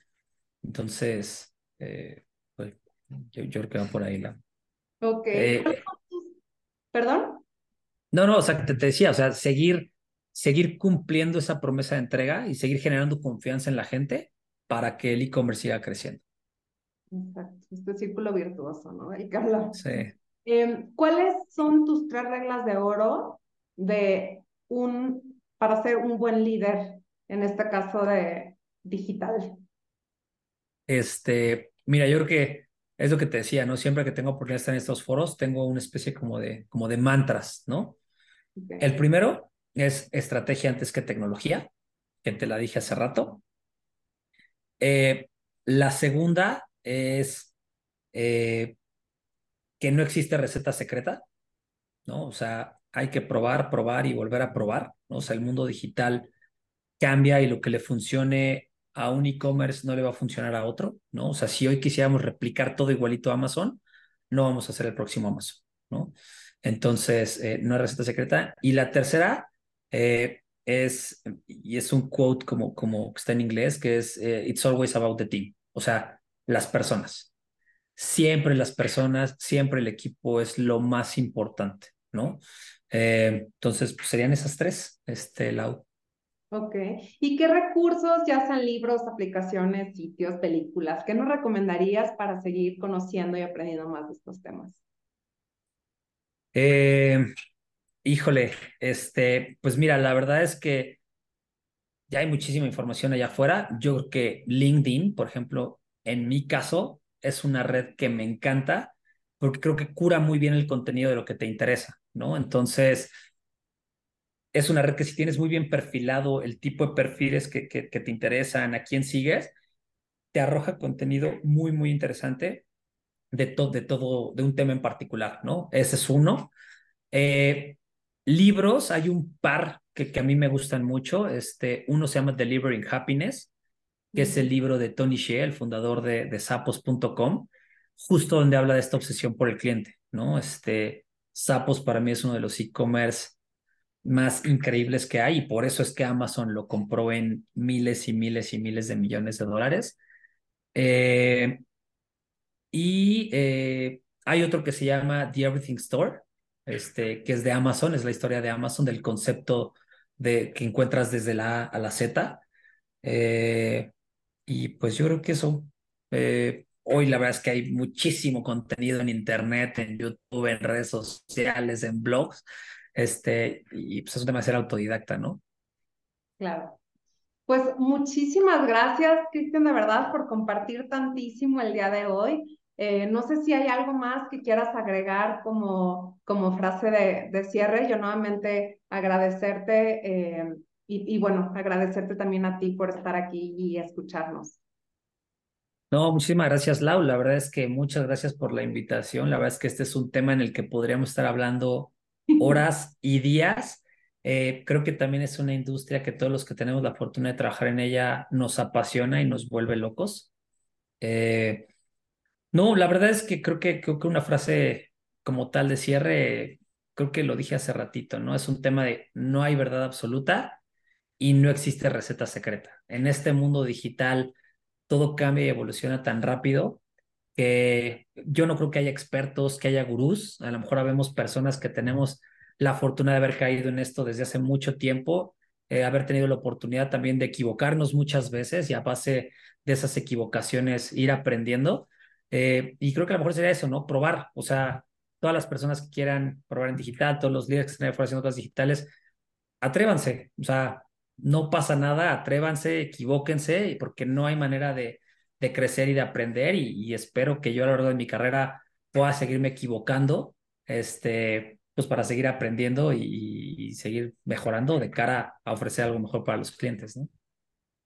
Entonces, eh, pues, yo, yo, creo que va por ahí la... Ok. ¿Perdón? No, no, o sea, te, te decía, o sea, seguir, seguir cumpliendo esa promesa de entrega y seguir generando confianza en la gente para que el e-commerce siga creciendo. Exacto, este círculo virtuoso, ¿no? El que Sí. Em, ¿Cuáles son tus tres reglas de oro de un, para ser un buen líder, en este caso de digital? Este, mira, yo creo que es lo que te decía, ¿no? Siempre que tengo oportunidad de estar en estos foros, tengo una especie como de, como de mantras, ¿no? El primero es estrategia antes que tecnología, que te la dije hace rato. Eh, la segunda es eh, que no existe receta secreta, ¿no? O sea, hay que probar, probar y volver a probar, ¿no? O sea, el mundo digital cambia y lo que le funcione a un e-commerce no le va a funcionar a otro, ¿no? O sea, si hoy quisiéramos replicar todo igualito a Amazon, no vamos a hacer el próximo Amazon, ¿no? Entonces, eh, no hay receta secreta. Y la tercera eh, es, y es un quote como, como está en inglés, que es, eh, it's always about the team, o sea, las personas. Siempre las personas, siempre el equipo es lo más importante, ¿no? entonces, pues serían esas tres, este, Lau. Ok. ¿Y qué recursos, ya sean libros, aplicaciones, sitios, películas, qué nos recomendarías para seguir conociendo y aprendiendo más de estos temas? Eh, híjole, este, pues mira, la verdad es que ya hay muchísima información allá afuera. Yo creo que LinkedIn, por ejemplo, en mi caso, es una red que me encanta porque creo que cura muy bien el contenido de lo que te interesa, ¿no? Entonces, es una red que si tienes muy bien perfilado el tipo de perfiles que, que, te interesan, a quién sigues, te arroja contenido muy, muy interesante de, de todo, de un tema en particular, ¿no? Ese es uno. Eh, libros, hay un par que, que, a mí me gustan mucho. Este, uno se llama Delivering Happiness, que es el libro de Tony Shea, el fundador de, de Sapos.com, justo donde habla de esta obsesión por el cliente, ¿no? Este, Sapos para mí es uno de los e-commerce más increíbles que hay y por eso es que Amazon lo compró en miles y miles y miles de millones de dólares. Eh, y eh, hay otro que se llama The Everything Store, este, que es de Amazon, es la historia de Amazon, del concepto de, que encuentras desde la A a la Z. Eh, y pues yo creo que eso, hoy la verdad es que hay muchísimo contenido en Internet, en YouTube, en redes sociales, en blogs. Este, y pues es un tema de ser autodidacta, ¿no? Claro. Pues muchísimas gracias, Cristian, de verdad, por compartir tantísimo el día de hoy. Eh, no sé si hay algo más que quieras agregar como, como frase de, de cierre. Yo nuevamente agradecerte eh, y, y, bueno, agradecerte también a ti por estar aquí y escucharnos. No, muchísimas gracias, Lau. La verdad es que muchas gracias por la invitación. La verdad es que este es un tema en el que podríamos estar hablando *laughs* horas y días. Eh, creo que también es una industria que todos los que tenemos la fortuna de trabajar en ella nos apasiona y nos vuelve locos. Eh, no, la verdad es que creo que, creo que una frase como tal de cierre, creo que lo dije hace ratito, ¿no? Es un tema de no hay verdad absoluta y no existe receta secreta. En este mundo digital todo cambia y evoluciona tan rápido que yo no creo que haya expertos, que haya gurús, a lo mejor habemos personas que tenemos la fortuna de haber caído en esto desde hace mucho tiempo, eh, haber tenido la oportunidad también de equivocarnos muchas veces y a base de esas equivocaciones ir aprendiendo. Eh, y creo que a lo mejor sería eso, ¿no? Probar, o sea, todas las personas que quieran probar en digital, todos los líderes que estén haciendo cosas digitales, atrévanse, o sea, no pasa nada, atrévanse, equivóquense, porque no hay manera de, de crecer y de aprender y, espero que yo a lo largo de mi carrera pueda seguirme equivocando, este, pues para seguir aprendiendo y, seguir mejorando de cara a ofrecer algo mejor para los clientes, ¿no?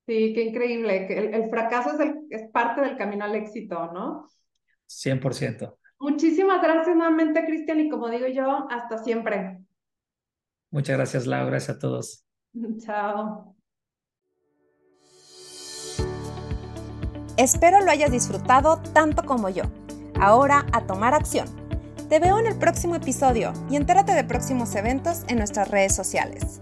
Sí, qué increíble. El, el fracaso es, es parte del camino al éxito, ¿no? 100%. Muchísimas gracias nuevamente, Cristian, y como digo yo, hasta siempre. Muchas gracias, Laura. Gracias a todos. *laughs* Chao. Espero lo hayas disfrutado tanto como yo. Ahora a tomar acción. Te veo en el próximo episodio y entérate de próximos eventos en nuestras redes sociales.